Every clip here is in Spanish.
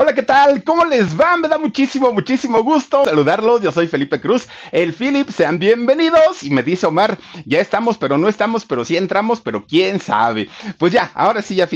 Hola, ¿qué tal? ¿Cómo les va? Me da muchísimo, muchísimo gusto saludarlos. Yo soy Felipe Cruz, el Philip. Sean bienvenidos. Y me dice Omar, ya estamos, pero no estamos, pero sí entramos, pero quién sabe. Pues ya, ahora sí, ya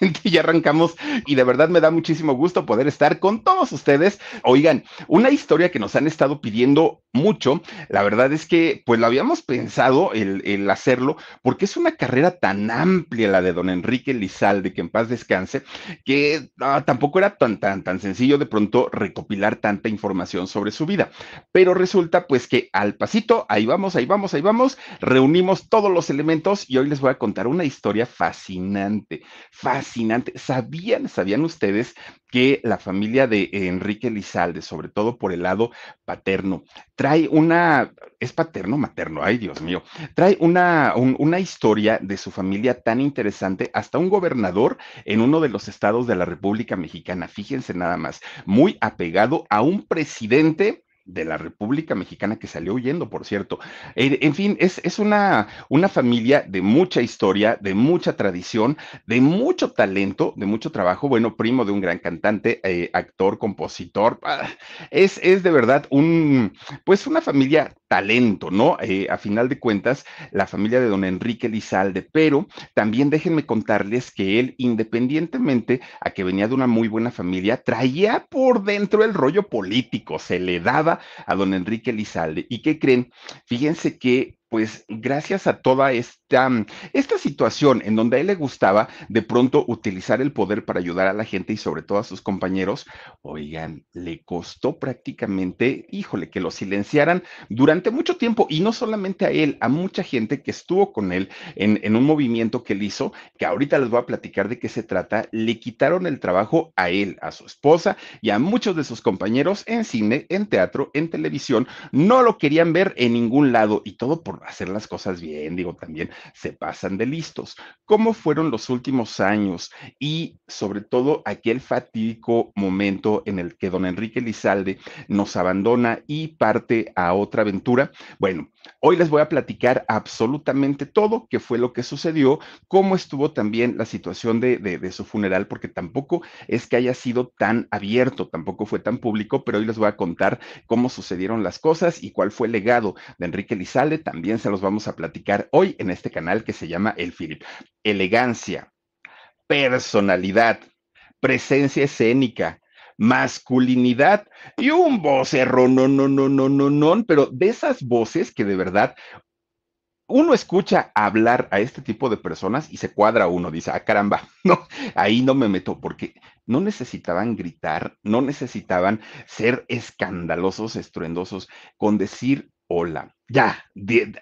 finalmente ya arrancamos y de verdad me da muchísimo gusto poder estar con todos ustedes. Oigan, una historia que nos han estado pidiendo mucho, la verdad es que pues lo habíamos pensado el, hacerlo porque es una carrera tan amplia la de don Enrique Lizalde, que en paz descanse, que ah, tampoco era tan, tan, tan sencillo de pronto recopilar tanta información sobre su vida. Pero resulta pues que al pasito, ahí vamos, ahí vamos, ahí vamos, reunimos todos los elementos y hoy les voy a contar una historia fascinante, fascinante fascinante. ¿Sabían, sabían ustedes que la familia de Enrique Lizalde, sobre todo por el lado paterno, trae una, es paterno, materno, ay Dios mío, trae una, una historia de su familia tan interesante, hasta un gobernador en uno de los estados de la República Mexicana, fíjense nada más, muy apegado a un presidente de la República Mexicana que salió huyendo, por cierto. En fin, es, es una, una, familia de mucha historia, de mucha tradición, de mucho talento, de mucho trabajo. Bueno, primo de un gran cantante, eh, actor, compositor. Ah, es, es de verdad un, pues una familia talento, ¿no? Eh, a final de cuentas, la familia de don Enrique Lizalde, pero también déjenme contarles que él, independientemente a que venía de una muy buena familia, traía por dentro el rollo político, se le daba a don Enrique Lizalde. ¿Y qué creen? Fíjense que pues gracias a toda esta, esta situación en donde a él le gustaba de pronto utilizar el poder para ayudar a la gente y sobre todo a sus compañeros, oigan, le costó prácticamente, híjole, que lo silenciaran durante mucho tiempo. Y no solamente a él, a mucha gente que estuvo con él en, en un movimiento que él hizo, que ahorita les voy a platicar de qué se trata, le quitaron el trabajo a él, a su esposa y a muchos de sus compañeros en cine, en teatro, en televisión, no lo querían ver en ningún lado y todo por hacer las cosas bien, digo, también se pasan de listos. ¿Cómo fueron los últimos años y sobre todo aquel fatídico momento en el que don Enrique Lizalde nos abandona y parte a otra aventura? Bueno, hoy les voy a platicar absolutamente todo, qué fue lo que sucedió, cómo estuvo también la situación de, de su funeral, porque tampoco es que haya sido tan abierto, tampoco fue tan público, pero hoy les voy a contar cómo sucedieron las cosas y cuál fue el legado de Enrique Lizalde. También se los vamos a platicar hoy en este canal que se llama El Philip. Elegancia, personalidad, presencia escénica, masculinidad y un vocerro, no, no, no, no, no, no, pero de esas voces que de verdad uno escucha hablar a este tipo de personas y se cuadra uno, dice, ah, caramba, no, ahí no me meto, porque no necesitaban gritar, no necesitaban ser escandalosos, estruendosos, con decir hola. Ya,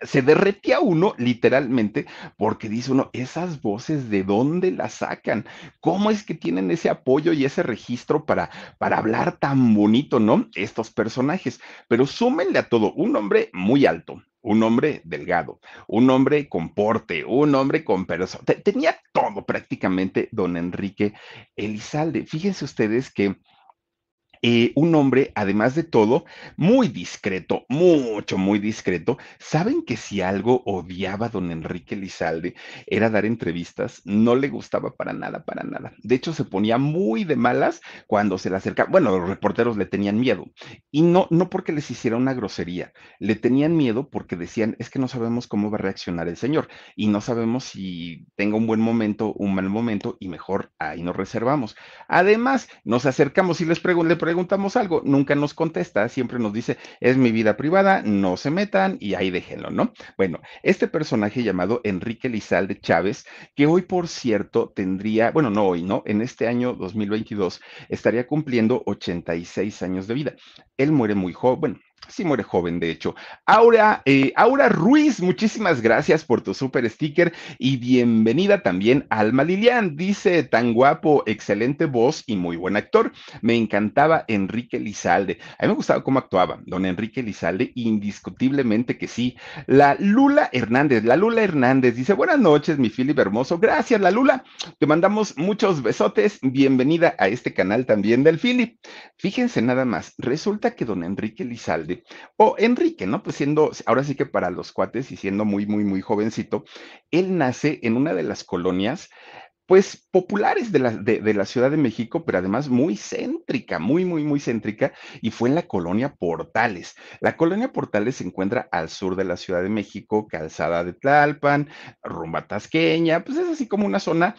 se derretía uno literalmente porque dice uno, esas voces de dónde las sacan, cómo es que tienen ese apoyo y ese registro para, para hablar tan bonito, ¿no? Estos personajes. Pero súmenle a todo, un hombre muy alto, un hombre delgado, un hombre con porte, un hombre con persona. Tenía todo prácticamente don Enrique Elizalde. Fíjense ustedes que eh, un hombre, además de todo, muy discreto, mucho, muy discreto. ¿Saben que si algo odiaba a don Enrique Lizalde era dar entrevistas? No le gustaba para nada, para nada. De hecho, se ponía muy de malas cuando se le acercaba. Bueno, los reporteros le tenían miedo. Y no, no porque les hiciera una grosería, le tenían miedo porque decían, es que no sabemos cómo va a reaccionar el señor y no sabemos si tenga un buen momento, un mal momento y mejor ahí nos reservamos. Además, nos acercamos y les pregunto, preguntamos algo, nunca nos contesta, siempre nos dice, es mi vida privada, no se metan y ahí déjenlo, ¿no? Bueno, este personaje llamado Enrique Lizalde Chávez, que hoy, por cierto, tendría, bueno, no hoy, ¿no? En este año 2022 estaría cumpliendo 86 años de vida. Él muere muy joven, Sí muere joven, de hecho. Aura, eh, Aura Ruiz, muchísimas gracias por tu super sticker y bienvenida también Alma Lilian. Dice, tan guapo, excelente voz y muy buen actor. Me encantaba Enrique Lizalde. A mí me gustaba cómo actuaba don Enrique Lizalde, indiscutiblemente que sí. La Lula Hernández, la Lula Hernández dice, buenas noches, mi Philip hermoso. Gracias, la Lula. Te mandamos muchos besotes. Bienvenida a este canal también del Philip. Fíjense nada más, resulta que don Enrique Lizalde o Enrique, ¿no? Pues siendo, ahora sí que para los cuates y siendo muy, muy, muy jovencito, él nace en una de las colonias pues populares de la, de, la Ciudad de México, pero además muy céntrica, muy, muy, muy céntrica, y fue en la colonia Portales. La colonia Portales se encuentra al sur de la Ciudad de México, calzada de Tlalpan, rumba tasqueña, pues es así como una zona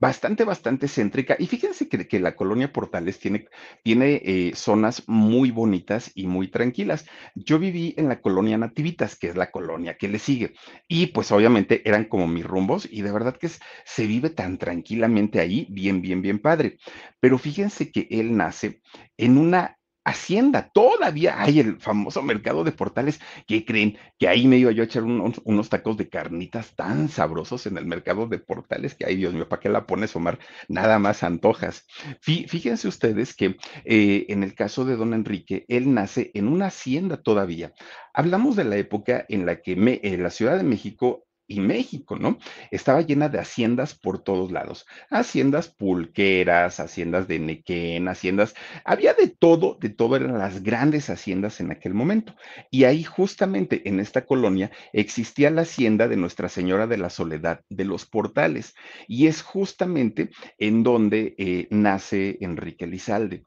bastante, bastante céntrica. Y fíjense que, que la colonia Portales tiene, tiene eh, zonas muy bonitas y muy tranquilas. Yo viví en la colonia Nativitas, que es la colonia que le sigue. Y pues obviamente eran como mis rumbos y de verdad que se vive tan tranquilamente ahí, bien, bien, bien padre. Pero fíjense que él nace en una Hacienda, todavía hay el famoso mercado de portales. ¿Qué creen? Que ahí me iba yo a echar unos, tacos de carnitas tan sabrosos en el mercado de portales que, ay Dios mío, ¿para qué la pones, Omar? Nada más antojas. Fíjense ustedes que eh, en el caso de don Enrique, él nace en una hacienda todavía. Hablamos de la época en la que me, en la Ciudad de México y México, ¿no? Estaba llena de haciendas por todos lados. Haciendas pulqueras, haciendas de Nequén, haciendas, había de todo, de todo, eran las grandes haciendas en aquel momento. Y ahí justamente en esta colonia existía la hacienda de Nuestra Señora de la Soledad de los Portales. Y es justamente en donde eh, nace Enrique Lizalde.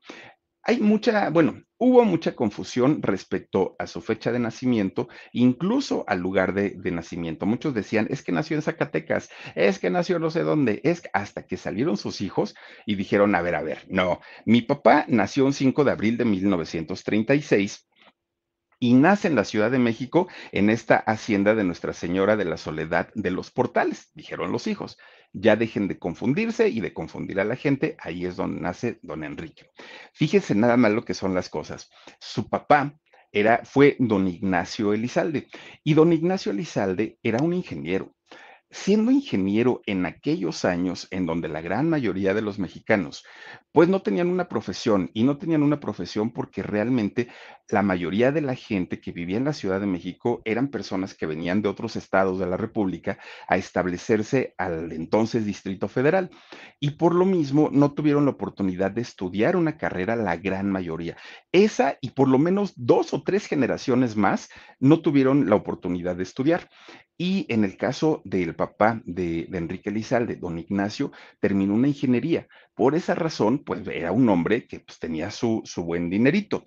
Hay mucha, bueno, hubo mucha confusión respecto a su fecha de nacimiento, incluso al lugar de, nacimiento. Muchos decían, es que nació en Zacatecas, es que nació no sé dónde, es hasta que salieron sus hijos y dijeron, a ver, a ver, no, mi papá nació un 5 de abril de 1936 y nace en la Ciudad de México en esta hacienda de Nuestra Señora de la Soledad de los Portales, dijeron los hijos. Ya dejen de confundirse y de confundir a la gente, ahí es donde nace don Enrique. Fíjense nada más lo que son las cosas. Su papá era, fue don Ignacio Elizalde y don Ignacio Elizalde era un ingeniero siendo ingeniero en aquellos años en donde la gran mayoría de los mexicanos pues no tenían una profesión y no tenían una profesión porque realmente la mayoría de la gente que vivía en la Ciudad de México eran personas que venían de otros estados de la República a establecerse al entonces Distrito Federal y por lo mismo no tuvieron la oportunidad de estudiar una carrera la gran mayoría. Esa y por lo menos dos o tres generaciones más no tuvieron la oportunidad de estudiar. Y en el caso del papá de, Enrique Lizalde, don Ignacio, terminó una ingeniería. Por esa razón, pues era un hombre que pues, tenía su, su buen dinerito.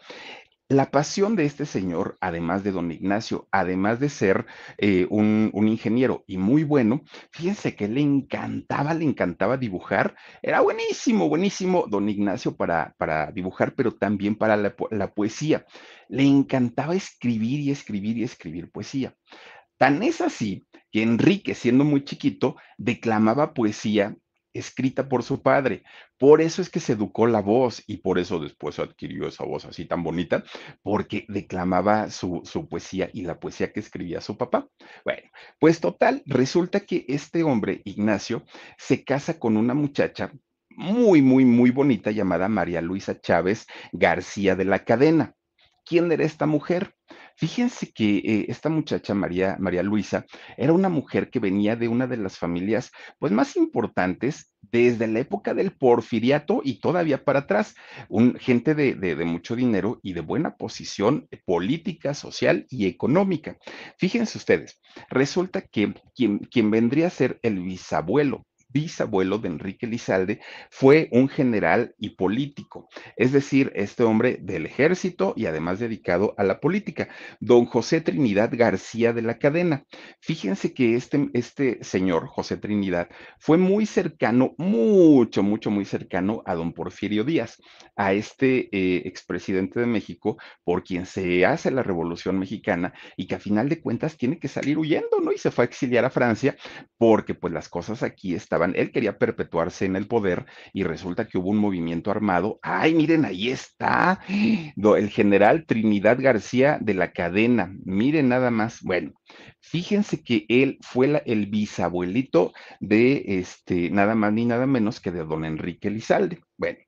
La pasión de este señor, además de don Ignacio, además de ser eh, un, un, ingeniero y muy bueno, fíjense que le encantaba, le encantaba dibujar. Era buenísimo, buenísimo don Ignacio para, para dibujar, pero también para la poesía. Le encantaba escribir y escribir y escribir poesía. Tan es así que Enrique, siendo muy chiquito, declamaba poesía escrita por su padre. Por eso es que se educó la voz y por eso después adquirió esa voz así tan bonita, porque declamaba su, su, poesía y la poesía que escribía su papá. Bueno, pues total, resulta que este hombre, Ignacio, se casa con una muchacha muy, muy, muy bonita llamada María Luisa Chávez García de la Cadena. ¿Quién era esta mujer? Fíjense que eh, esta muchacha, María, María Luisa, era una mujer que venía de una de las familias pues, más importantes desde la época del porfiriato y todavía para atrás, un, gente de, de, de, mucho dinero y de buena posición política, social y económica. Fíjense ustedes, resulta que quien, quien vendría a ser el bisabuelo bisabuelo de Enrique Lizalde, fue un general y político, es decir, este hombre del ejército y además dedicado a la política, don José Trinidad García de la Cadena. Fíjense que este, este señor, José Trinidad, fue muy cercano, mucho, mucho, muy cercano a don Porfirio Díaz, a este eh, expresidente de México, por quien se hace la Revolución Mexicana y que a final de cuentas tiene que salir huyendo, ¿no? Y se fue a exiliar a Francia porque pues las cosas aquí estaban él quería perpetuarse en el poder y resulta que hubo un movimiento armado. Ay, miren, ahí está el general Trinidad García de la cadena. Miren nada más. Bueno, fíjense que él fue el bisabuelito de este, nada más ni nada menos que de don Enrique Lizalde. Bueno,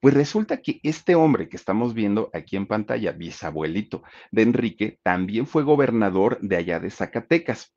pues resulta que este hombre que estamos viendo aquí en pantalla, bisabuelito de Enrique, también fue gobernador de allá de Zacatecas.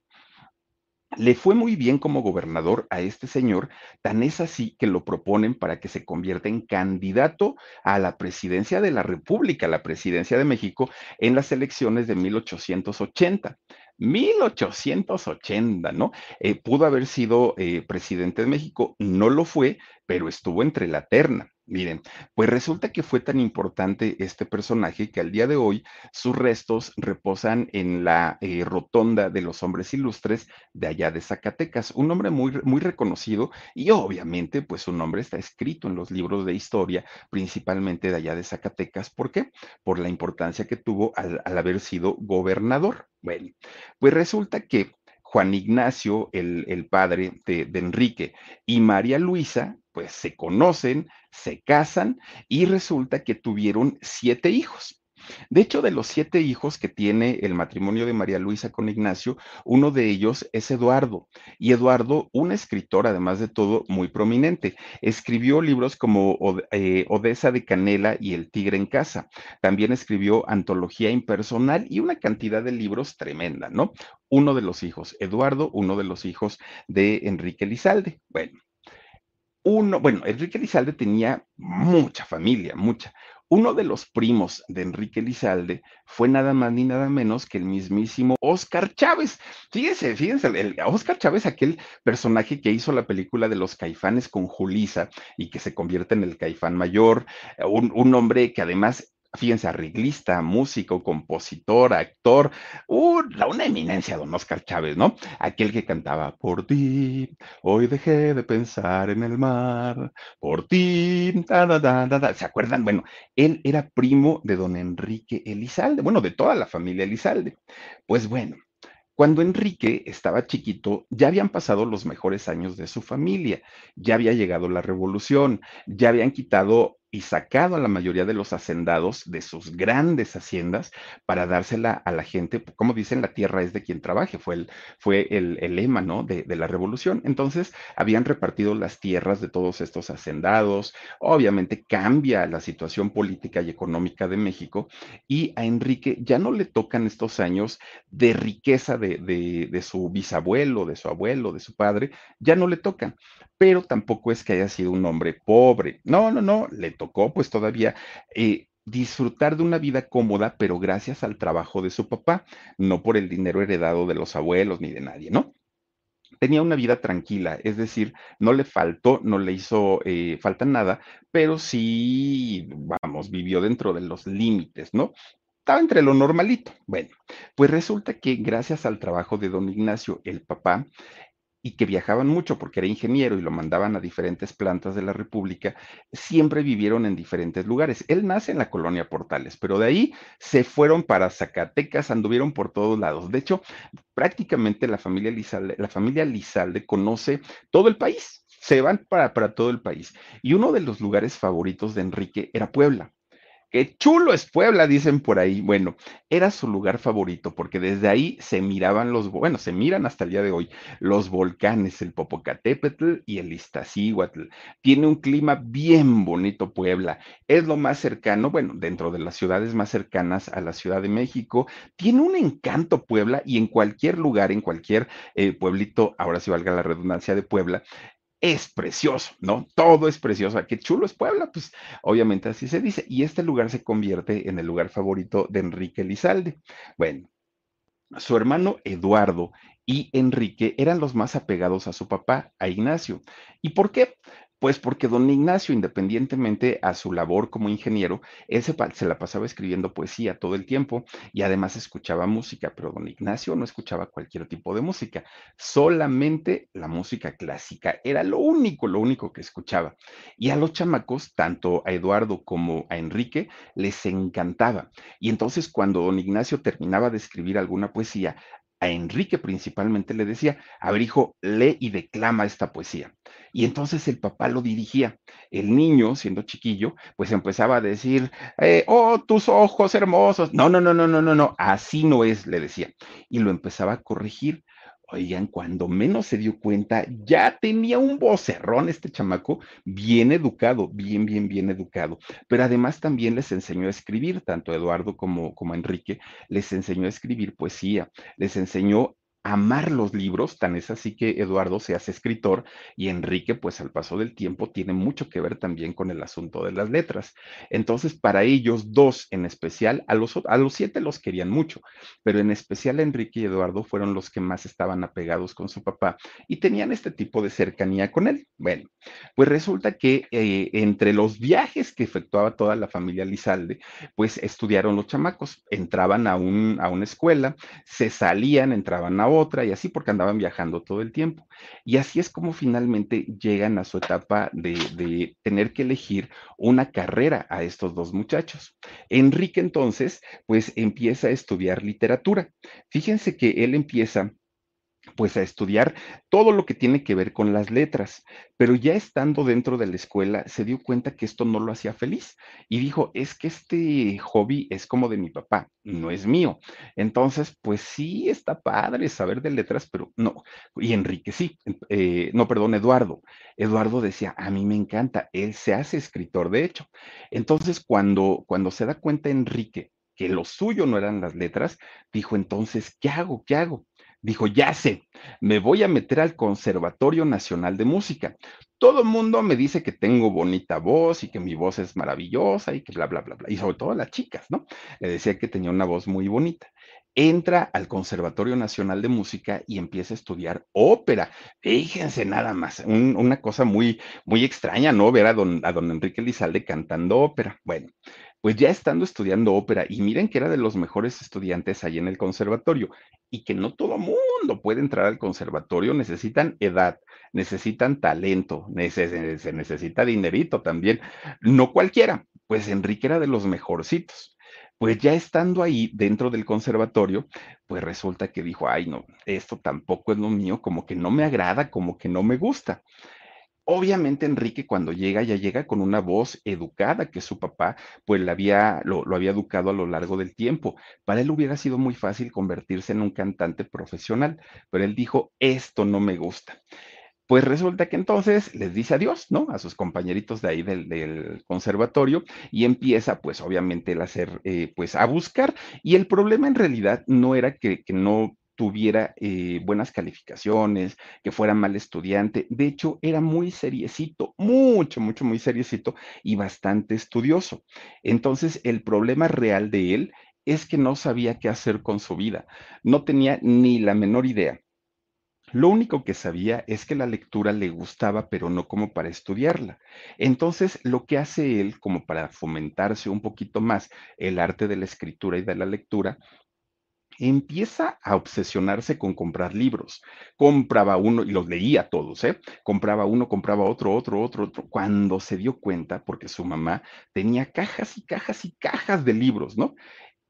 Le fue muy bien como gobernador a este señor, tan es así que lo proponen para que se convierta en candidato a la presidencia de la República, la presidencia de México, en las elecciones de 1880. 1880, ¿no? Eh, pudo haber sido eh, presidente de México, no lo fue, pero estuvo entre la terna. Miren, pues resulta que fue tan importante este personaje que al día de hoy sus restos reposan en la eh, rotonda de los hombres ilustres de allá de Zacatecas. Un hombre muy, muy reconocido y obviamente pues su nombre está escrito en los libros de historia, principalmente de allá de Zacatecas. ¿Por qué? Por la importancia que tuvo al, haber sido gobernador. Bueno, pues resulta que Juan Ignacio, el, padre de, Enrique, y María Luisa, pues se conocen, se casan y resulta que tuvieron siete hijos. De hecho, de los siete hijos que tiene el matrimonio de María Luisa con Ignacio, uno de ellos es Eduardo. Y Eduardo, un escritor, además de todo, muy prominente. Escribió libros como eh, Odessa de Canela y El Tigre en Casa. También escribió Antología Impersonal y una cantidad de libros tremenda, ¿no? Uno de los hijos, Eduardo, uno de los hijos de Enrique Lizalde. Bueno. Uno, bueno, Enrique Lizalde tenía mucha familia, mucha. Uno de los primos de Enrique Lizalde fue nada más ni nada menos que el mismísimo Oscar Chávez. Fíjense, fíjense, el Oscar Chávez, aquel personaje que hizo la película de los caifanes con Julisa y que se convierte en el caifán mayor, un, un hombre que además fíjense, arreglista, músico, compositor, actor, uh, una eminencia, don Oscar Chávez, ¿no? Aquel que cantaba, por ti, hoy dejé de pensar en el mar, por ti, ¿se acuerdan? Bueno, él era primo de don Enrique Elizalde, bueno, de toda la familia Elizalde. Pues bueno, cuando Enrique estaba chiquito, ya habían pasado los mejores años de su familia, ya había llegado la revolución, ya habían quitado y sacado a la mayoría de los hacendados de sus grandes haciendas para dársela a la gente, como dicen, la tierra es de quien trabaje, fue el, fue el, lema, ¿no? De, de, la revolución. Entonces, habían repartido las tierras de todos estos hacendados, obviamente cambia la situación política y económica de México y a Enrique ya no le tocan estos años de riqueza de, de, de su bisabuelo, de su abuelo, de su padre, ya no le tocan, pero tampoco es que haya sido un hombre pobre, no, no, no, le tocó pues todavía eh, disfrutar de una vida cómoda, pero gracias al trabajo de su papá, no por el dinero heredado de los abuelos ni de nadie, ¿no? Tenía una vida tranquila, es decir, no le faltó, no le hizo eh, falta nada, pero sí, vamos, vivió dentro de los límites, ¿no? Estaba entre lo normalito. Bueno, pues resulta que gracias al trabajo de don Ignacio, el papá, y que viajaban mucho porque era ingeniero y lo mandaban a diferentes plantas de la República, siempre vivieron en diferentes lugares. Él nace en la colonia Portales, pero de ahí se fueron para Zacatecas, anduvieron por todos lados. De hecho, prácticamente la familia Lizalde, la familia conoce todo el país, se van para, para todo el país. Y uno de los lugares favoritos de Enrique era Puebla. Qué chulo es Puebla, dicen por ahí. Bueno, era su lugar favorito porque desde ahí se miraban los, bueno, se miran hasta el día de hoy los volcanes, el Popocatépetl y el Iztaccíhuatl. Tiene un clima bien bonito Puebla. Es lo más cercano, bueno, dentro de las ciudades más cercanas a la Ciudad de México. Tiene un encanto Puebla y en cualquier lugar, en cualquier eh, pueblito, ahora sí valga la redundancia de Puebla, es precioso, ¿no? Todo es precioso. Qué chulo es Puebla, pues obviamente así se dice. Y este lugar se convierte en el lugar favorito de Enrique Lizalde. Bueno, su hermano Eduardo y Enrique eran los más apegados a su papá, a Ignacio. ¿Y por qué? Pues porque don Ignacio, independientemente a su labor como ingeniero, él se, la pasaba escribiendo poesía todo el tiempo y además escuchaba música, pero don Ignacio no escuchaba cualquier tipo de música, solamente la música clásica, era lo único, lo único que escuchaba. Y a los chamacos, tanto a Eduardo como a Enrique, les encantaba. Y entonces cuando don Ignacio terminaba de escribir alguna poesía, a Enrique principalmente le decía, a ver hijo, lee y declama esta poesía. Y entonces el papá lo dirigía. El niño, siendo chiquillo, pues empezaba a decir, eh, oh, tus ojos hermosos. No, no, no, no, no, no, no, así no es, le decía. Y lo empezaba a corregir. Oigan, cuando menos se dio cuenta, ya tenía un vocerrón este chamaco, bien educado, bien, bien, bien educado. Pero además también les enseñó a escribir, tanto Eduardo como, como Enrique, les enseñó a escribir poesía, les enseñó amar los libros, tan es así que Eduardo se hace escritor y Enrique, pues al paso del tiempo, tiene mucho que ver también con el asunto de las letras. Entonces, para ellos dos en especial, a los, a los siete los querían mucho, pero en especial Enrique y Eduardo fueron los que más estaban apegados con su papá y tenían este tipo de cercanía con él. Bueno, pues resulta que eh, entre los viajes que efectuaba toda la familia Lizalde, pues estudiaron los chamacos, entraban a, un, a una escuela, se salían, entraban a otra y así porque andaban viajando todo el tiempo. Y así es como finalmente llegan a su etapa de, de tener que elegir una carrera a estos dos muchachos. Enrique entonces, pues empieza a estudiar literatura. Fíjense que él empieza pues a estudiar todo lo que tiene que ver con las letras, pero ya estando dentro de la escuela se dio cuenta que esto no lo hacía feliz y dijo, es que este hobby es como de mi papá, no es mío. Entonces, pues sí, está padre saber de letras, pero no. Y Enrique sí, eh, no, perdón, Eduardo. Eduardo decía, a mí me encanta, él se hace escritor, de hecho. Entonces, cuando, cuando se da cuenta Enrique que lo suyo no eran las letras, dijo entonces, ¿qué hago? ¿Qué hago? Dijo, ya sé, me voy a meter al Conservatorio Nacional de Música. Todo el mundo me dice que tengo bonita voz y que mi voz es maravillosa y que bla, bla, bla, bla. Y sobre todo las chicas, ¿no? Le decía que tenía una voz muy bonita. Entra al Conservatorio Nacional de Música y empieza a estudiar ópera. Fíjense nada más, una cosa muy, muy extraña, ¿no? Ver a don, a don Enrique Lizalde cantando ópera. Bueno, pues ya estando estudiando ópera, y miren que era de los mejores estudiantes ahí en el conservatorio, y que no todo mundo puede entrar al conservatorio, necesitan edad, necesitan talento, se necesita dinerito también, no cualquiera, pues Enrique era de los mejorcitos. Pues ya estando ahí dentro del conservatorio, pues resulta que dijo, ay no, esto tampoco es lo mío, como que no me agrada, como que no me gusta. Obviamente Enrique cuando llega ya llega con una voz educada que su papá pues lo había, lo, había educado a lo largo del tiempo. Para él hubiera sido muy fácil convertirse en un cantante profesional, pero él dijo, esto no me gusta. Pues resulta que entonces les dice adiós, ¿no? A sus compañeritos de ahí del, conservatorio y empieza, pues obviamente, el hacer, eh, pues a buscar. Y el problema en realidad no era que no tuviera eh, buenas calificaciones, que fuera mal estudiante. De hecho, era muy seriecito, mucho, mucho, muy seriecito y bastante estudioso. Entonces, el problema real de él es que no sabía qué hacer con su vida. No tenía ni la menor idea. Lo único que sabía es que la lectura le gustaba, pero no como para estudiarla. Entonces, lo que hace él, como para fomentarse un poquito más el arte de la escritura y de la lectura, empieza a obsesionarse con comprar libros. Compraba uno y los leía todos, ¿eh? Compraba uno, compraba otro, otro, otro, otro. Cuando se dio cuenta, porque su mamá tenía cajas y cajas y cajas de libros, ¿no?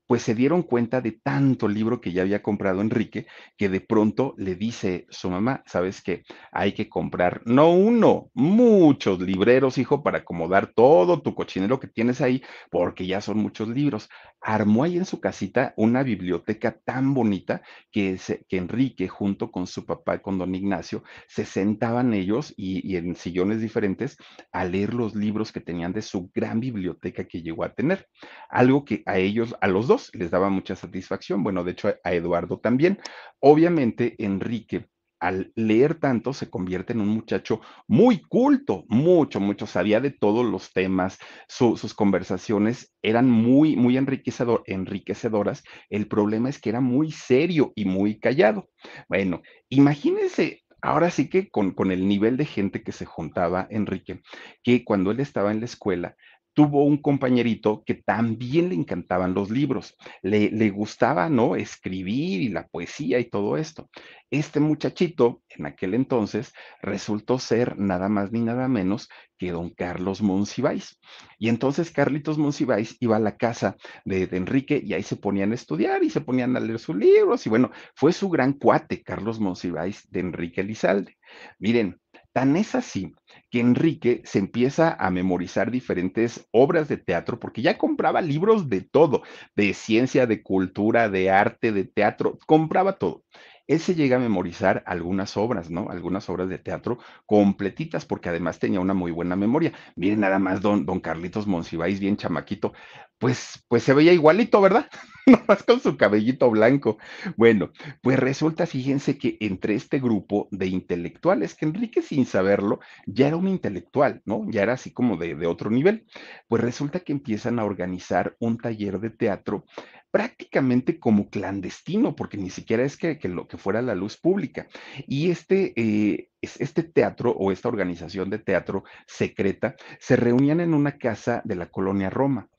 Pues se dieron cuenta de tanto libro que ya había comprado Enrique, que de pronto le dice su mamá, ¿sabes qué? Hay que comprar, no uno, muchos libreros, hijo, para acomodar todo tu cochinero que tienes ahí, porque ya son muchos libros. Armó ahí en su casita una biblioteca tan bonita que, que Enrique, junto con su papá, con don Ignacio, se sentaban ellos y, y en sillones diferentes a leer los libros que tenían de su gran biblioteca que llegó a tener. Algo que a ellos, a los dos, les daba mucha satisfacción. Bueno, de hecho a Eduardo también. Obviamente, Enrique al leer tanto se convierte en un muchacho muy culto, mucho, mucho, sabía de todos los temas, sus conversaciones eran muy, muy enriquecedor, enriquecedoras. El problema es que era muy serio y muy callado. Bueno, imagínense ahora sí que con, con, el nivel de gente que se juntaba Enrique, que cuando él estaba en la escuela, tuvo un compañerito que también le encantaban los libros, le, le, gustaba, ¿no? Escribir y la poesía y todo esto. Este muchachito, en aquel entonces, resultó ser nada más ni nada menos que don Carlos Monsiváis. Y entonces Carlitos Monsiváis iba a la casa de, Enrique y ahí se ponían a estudiar y se ponían a leer sus libros. Y bueno, fue su gran cuate, Carlos Monsiváis, de Enrique Elizalde. Miren, Tan es así que Enrique se empieza a memorizar diferentes obras de teatro porque ya compraba libros de todo, de ciencia, de cultura, de arte, de teatro, compraba todo. Él se llega a memorizar algunas obras, ¿no? Algunas obras de teatro completitas porque además tenía una muy buena memoria. Miren nada más don, don Carlitos Monsiváis, bien chamaquito, pues, pues se veía igualito, ¿verdad? nomás con su cabellito blanco. Bueno, pues resulta, fíjense que entre este grupo de intelectuales, que Enrique sin saberlo ya era un intelectual, ¿no? Ya era así como de, de otro nivel, pues resulta que empiezan a organizar un taller de teatro prácticamente como clandestino, porque ni siquiera es que, que lo que fuera la luz pública. Y este, eh, este teatro o esta organización de teatro secreta se reunían en una casa de la colonia Roma.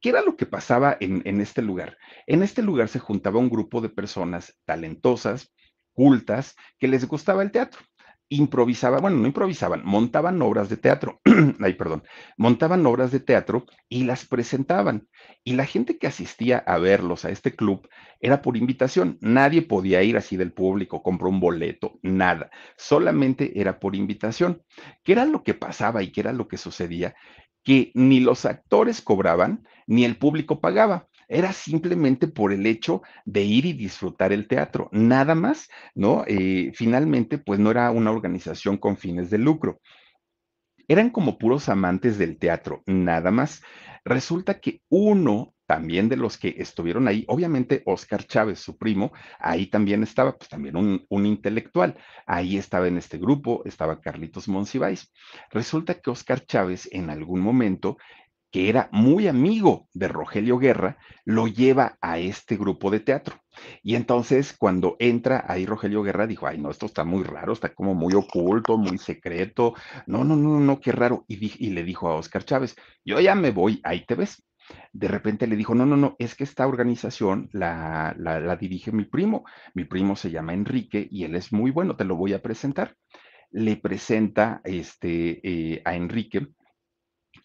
¿Qué era lo que pasaba en, en este lugar? En este lugar se juntaba un grupo de personas talentosas, cultas, que les gustaba el teatro improvisaban, bueno, no improvisaban, montaban obras de teatro, ay, perdón, montaban obras de teatro y las presentaban. Y la gente que asistía a verlos a este club era por invitación. Nadie podía ir así del público, compró un boleto, nada. Solamente era por invitación. ¿Qué era lo que pasaba y qué era lo que sucedía? Que ni los actores cobraban, ni el público pagaba era simplemente por el hecho de ir y disfrutar el teatro, nada más, ¿no? Eh, finalmente, pues no era una organización con fines de lucro. Eran como puros amantes del teatro, nada más. Resulta que uno también de los que estuvieron ahí, obviamente Oscar Chávez, su primo, ahí también estaba, pues también un, un intelectual. Ahí estaba en este grupo, estaba Carlitos Monsiváis. Resulta que Oscar Chávez en algún momento que era muy amigo de Rogelio Guerra, lo lleva a este grupo de teatro. Y entonces cuando entra ahí Rogelio Guerra dijo, ay, no, esto está muy raro, está como muy oculto, muy secreto. No, no, no, no, qué raro. Y, y le dijo a Oscar Chávez, yo ya me voy, ahí te ves. De repente le dijo, no, no, no, es que esta organización la, la, dirige mi primo. Mi primo se llama Enrique y él es muy bueno, te lo voy a presentar. Le presenta este, eh, a Enrique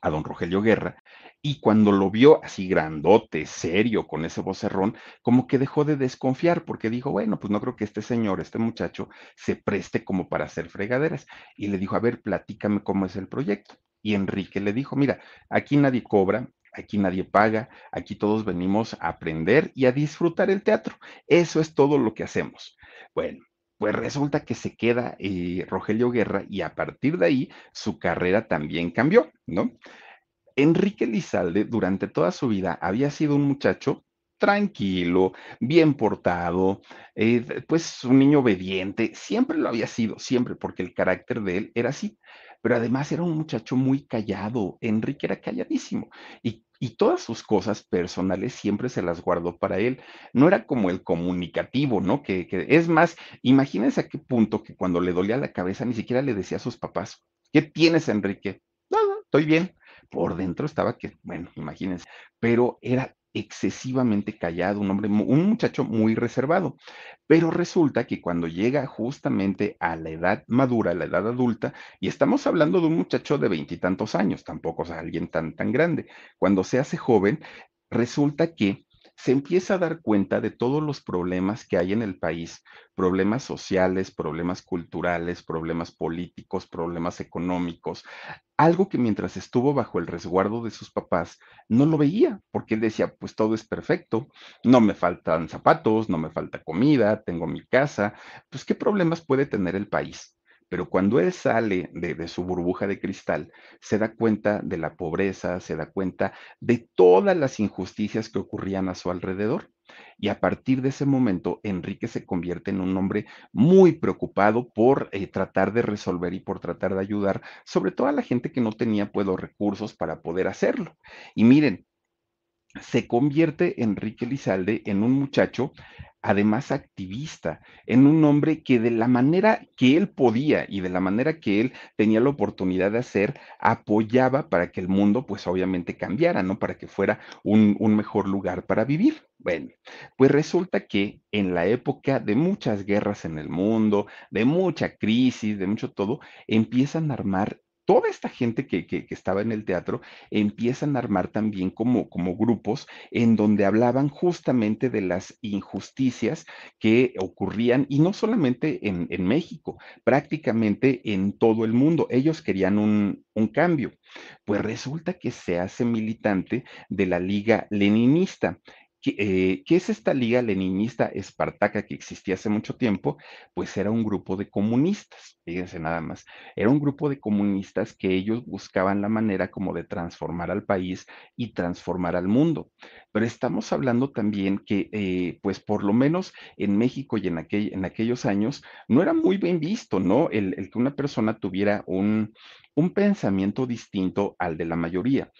a don Rogelio Guerra, y cuando lo vio así grandote, serio, con ese vocerrón, como que dejó de desconfiar, porque dijo, bueno, pues no creo que este señor, este muchacho, se preste como para hacer fregaderas. Y le dijo, a ver, platícame cómo es el proyecto. Y Enrique le dijo, mira, aquí nadie cobra, aquí nadie paga, aquí todos venimos a aprender y a disfrutar el teatro. Eso es todo lo que hacemos. Bueno, pues resulta que se queda eh, Rogelio Guerra y a partir de ahí su carrera también cambió, ¿no? Enrique Lizalde durante toda su vida había sido un muchacho tranquilo, bien portado, eh, pues un niño obediente, siempre lo había sido, siempre, porque el carácter de él era así, pero además era un muchacho muy callado, Enrique era calladísimo y y todas sus cosas personales siempre se las guardó para él. No era como el comunicativo, ¿no? Que, que, es más, imagínense a qué punto que cuando le dolía la cabeza ni siquiera le decía a sus papás, ¿qué tienes, Enrique? Nada, estoy bien. Por dentro estaba que, bueno, imagínense, pero era excesivamente callado, un hombre, un muchacho muy reservado. Pero resulta que cuando llega justamente a la edad madura, a la edad adulta, y estamos hablando de un muchacho de veintitantos años, tampoco es alguien tan, tan grande, cuando se hace joven, resulta que se empieza a dar cuenta de todos los problemas que hay en el país, problemas sociales, problemas culturales, problemas políticos, problemas económicos, algo que mientras estuvo bajo el resguardo de sus papás no lo veía, porque él decía, pues todo es perfecto, no me faltan zapatos, no me falta comida, tengo mi casa, pues qué problemas puede tener el país. Pero cuando él sale de, su burbuja de cristal, se da cuenta de la pobreza, se da cuenta de todas las injusticias que ocurrían a su alrededor. Y a partir de ese momento, Enrique se convierte en un hombre muy preocupado por eh, tratar de resolver y por tratar de ayudar, sobre todo a la gente que no tenía pues, recursos para poder hacerlo. Y miren, se convierte Enrique Lizalde en un muchacho además activista, en un hombre que de la manera que él podía y de la manera que él tenía la oportunidad de hacer, apoyaba para que el mundo pues obviamente cambiara, ¿no? Para que fuera un, un mejor lugar para vivir. Bueno, pues resulta que en la época de muchas guerras en el mundo, de mucha crisis, de mucho todo, empiezan a armar toda esta gente que, que, estaba en el teatro empiezan a armar también como, como grupos en donde hablaban justamente de las injusticias que ocurrían, y no solamente en, en México, prácticamente en todo el mundo. Ellos querían un, un cambio. Pues resulta que se hace militante de la Liga Leninista eh, ¿Qué, es esta liga leninista espartaca que existía hace mucho tiempo? Pues era un grupo de comunistas, fíjense nada más, era un grupo de comunistas que ellos buscaban la manera como de transformar al país y transformar al mundo. Pero estamos hablando también que, eh, pues por lo menos en México y en, en aquellos años, no era muy bien visto, ¿no? El, que una persona tuviera un, un pensamiento distinto al de la mayoría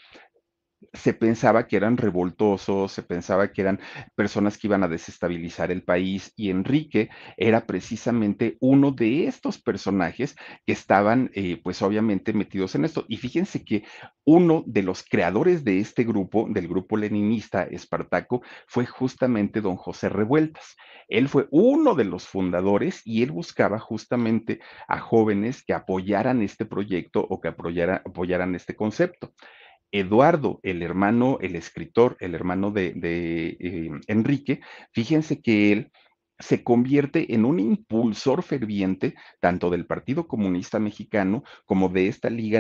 se pensaba que eran revoltosos, se pensaba que eran personas que iban a desestabilizar el país y Enrique era precisamente uno de estos personajes que estaban eh, pues obviamente metidos en esto. Y fíjense que uno de los creadores de este grupo, del grupo leninista Espartaco, fue justamente don José Revueltas. Él fue uno de los fundadores y él buscaba justamente a jóvenes que apoyaran este proyecto o que apoyaran, apoyaran este concepto. Eduardo, el hermano, el escritor, el hermano de, eh, Enrique, fíjense que él se convierte en un impulsor ferviente tanto del Partido Comunista Mexicano como de esta liga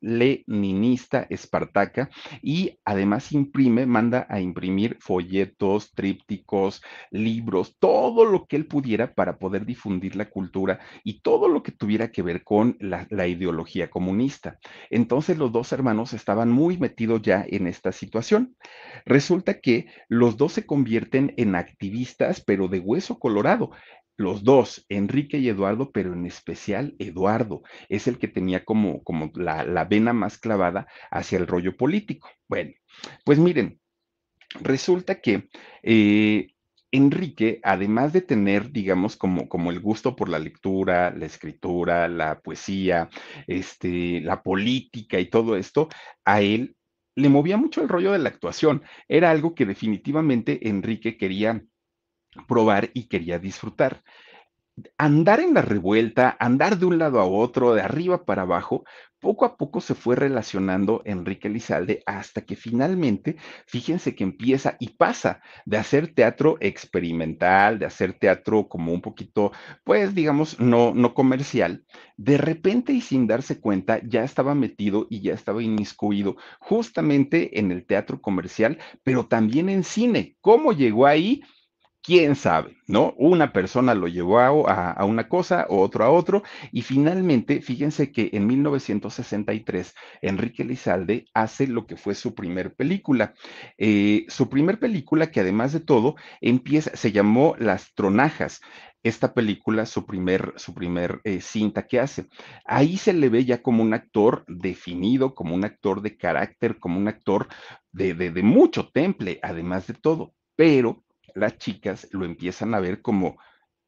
leninista espartaca y además imprime, manda a imprimir folletos, trípticos, libros, todo lo que él pudiera para poder difundir la cultura y todo lo que tuviera que ver con la, la ideología comunista. Entonces los dos hermanos estaban muy metidos ya en esta situación. Resulta que los dos se convierten en activistas pero de hueso colorado. Los dos, Enrique y Eduardo, pero en especial Eduardo, es el que tenía como, como la, vena más clavada hacia el rollo político. Bueno, pues miren, resulta que eh, Enrique, además de tener, digamos, como, como, el gusto por la lectura, la escritura, la poesía, este, la política y todo esto, a él le movía mucho el rollo de la actuación. Era algo que definitivamente Enrique quería probar y quería disfrutar. Andar en la revuelta, andar de un lado a otro, de arriba para abajo, poco a poco se fue relacionando Enrique Lizalde hasta que finalmente, fíjense que empieza y pasa de hacer teatro experimental, de hacer teatro como un poquito, pues digamos, no, no comercial, de repente y sin darse cuenta ya estaba metido y ya estaba inmiscuido justamente en el teatro comercial, pero también en cine. ¿Cómo llegó ahí? Quién sabe, ¿no? Una persona lo llevó a, una cosa, otro a otro, y finalmente, fíjense que en 1963, Enrique Lizalde hace lo que fue su primer película. Eh, su primer película, que además de todo, empieza, se llamó Las Tronajas esta película, su primer, su primer eh, cinta que hace. Ahí se le ve ya como un actor definido, como un actor de carácter, como un actor de, de mucho temple, además de todo. Pero las chicas lo empiezan a ver como,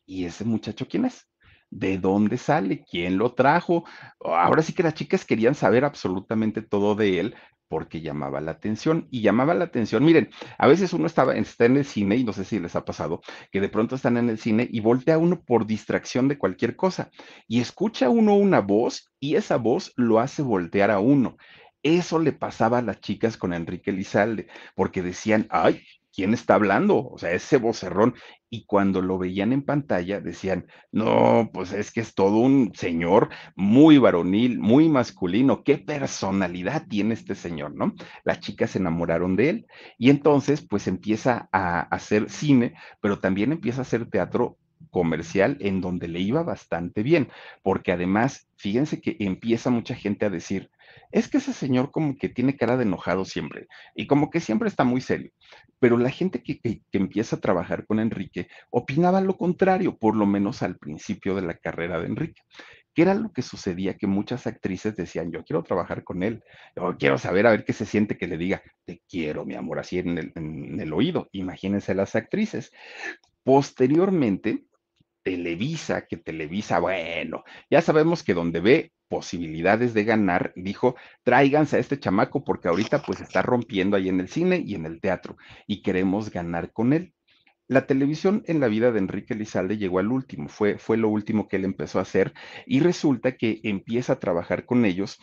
¿y ese muchacho quién es? ¿De dónde sale? ¿Quién lo trajo? Ahora sí que las chicas querían saber absolutamente todo de él porque llamaba la atención y llamaba la atención. Miren, a veces uno estaba, está en el cine y no sé si les ha pasado que de pronto están en el cine y voltea uno por distracción de cualquier cosa y escucha uno una voz y esa voz lo hace voltear a uno. Eso le pasaba a las chicas con Enrique Lizalde, porque decían, ay, ¿quién está hablando? O sea, ese vocerrón. Y cuando lo veían en pantalla decían, no, pues es que es todo un señor muy varonil, muy masculino. ¿Qué personalidad tiene este señor, no? Las chicas se enamoraron de él y entonces pues empieza a hacer cine, pero también empieza a hacer teatro comercial en donde le iba bastante bien, porque además, fíjense que empieza mucha gente a decir, es que ese señor como que tiene cara de enojado siempre y como que siempre está muy serio. Pero la gente que, empieza a trabajar con Enrique opinaba lo contrario, por lo menos al principio de la carrera de Enrique. ¿Qué era lo que sucedía? Que muchas actrices decían, yo quiero trabajar con él, yo quiero saber a ver qué se siente que le diga, te quiero, mi amor, así en el, en el oído. Imagínense las actrices. Posteriormente, Televisa, que Televisa, bueno, ya sabemos que donde ve posibilidades de ganar, dijo, tráiganse a este chamaco porque ahorita pues está rompiendo ahí en el cine y en el teatro y queremos ganar con él. La televisión en la vida de Enrique Lizalde llegó al último, fue, fue lo último que él empezó a hacer y resulta que empieza a trabajar con ellos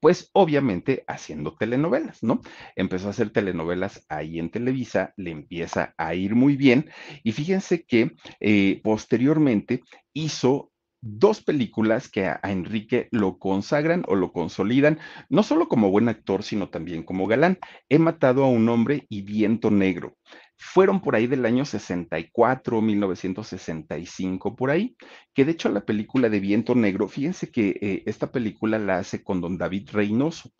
pues obviamente haciendo telenovelas, ¿no? Empezó a hacer telenovelas ahí en Televisa, le empieza a ir muy bien y fíjense que eh, posteriormente hizo dos películas que a, Enrique lo consagran o lo consolidan, no solo como buen actor, sino también como galán. He matado a un hombre y viento negro. Fueron por ahí del año 64, 1965, por ahí, que de hecho la película de Viento Negro, fíjense que eh, esta película la hace con don David Reynoso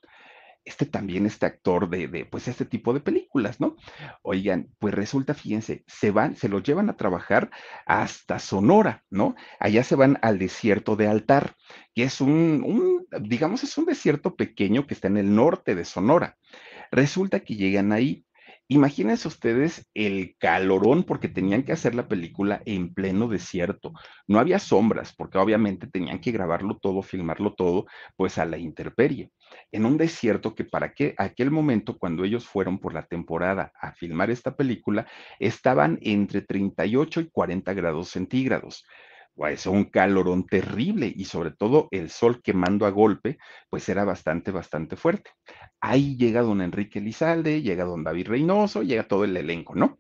este también, este actor de, de, pues, este tipo de películas, ¿no? Oigan, pues resulta, fíjense, se van, se los llevan a trabajar hasta Sonora, ¿no? Allá se van al desierto de Altar, que es un, un, digamos, es un desierto pequeño que está en el norte de Sonora. Resulta que llegan ahí Imagínense ustedes el calorón porque tenían que hacer la película en pleno desierto. No había sombras porque obviamente tenían que grabarlo todo, filmarlo todo, pues a la intemperie. En un desierto que para qué, aquel momento cuando ellos fueron por la temporada a filmar esta película, estaban entre 38 y 40 grados centígrados pues un calorón terrible y sobre todo el sol quemando a golpe, pues era bastante, bastante fuerte.Í llega don Enrique Lizalde, llega don David Reynoso, llega todo el elenco, ¿no?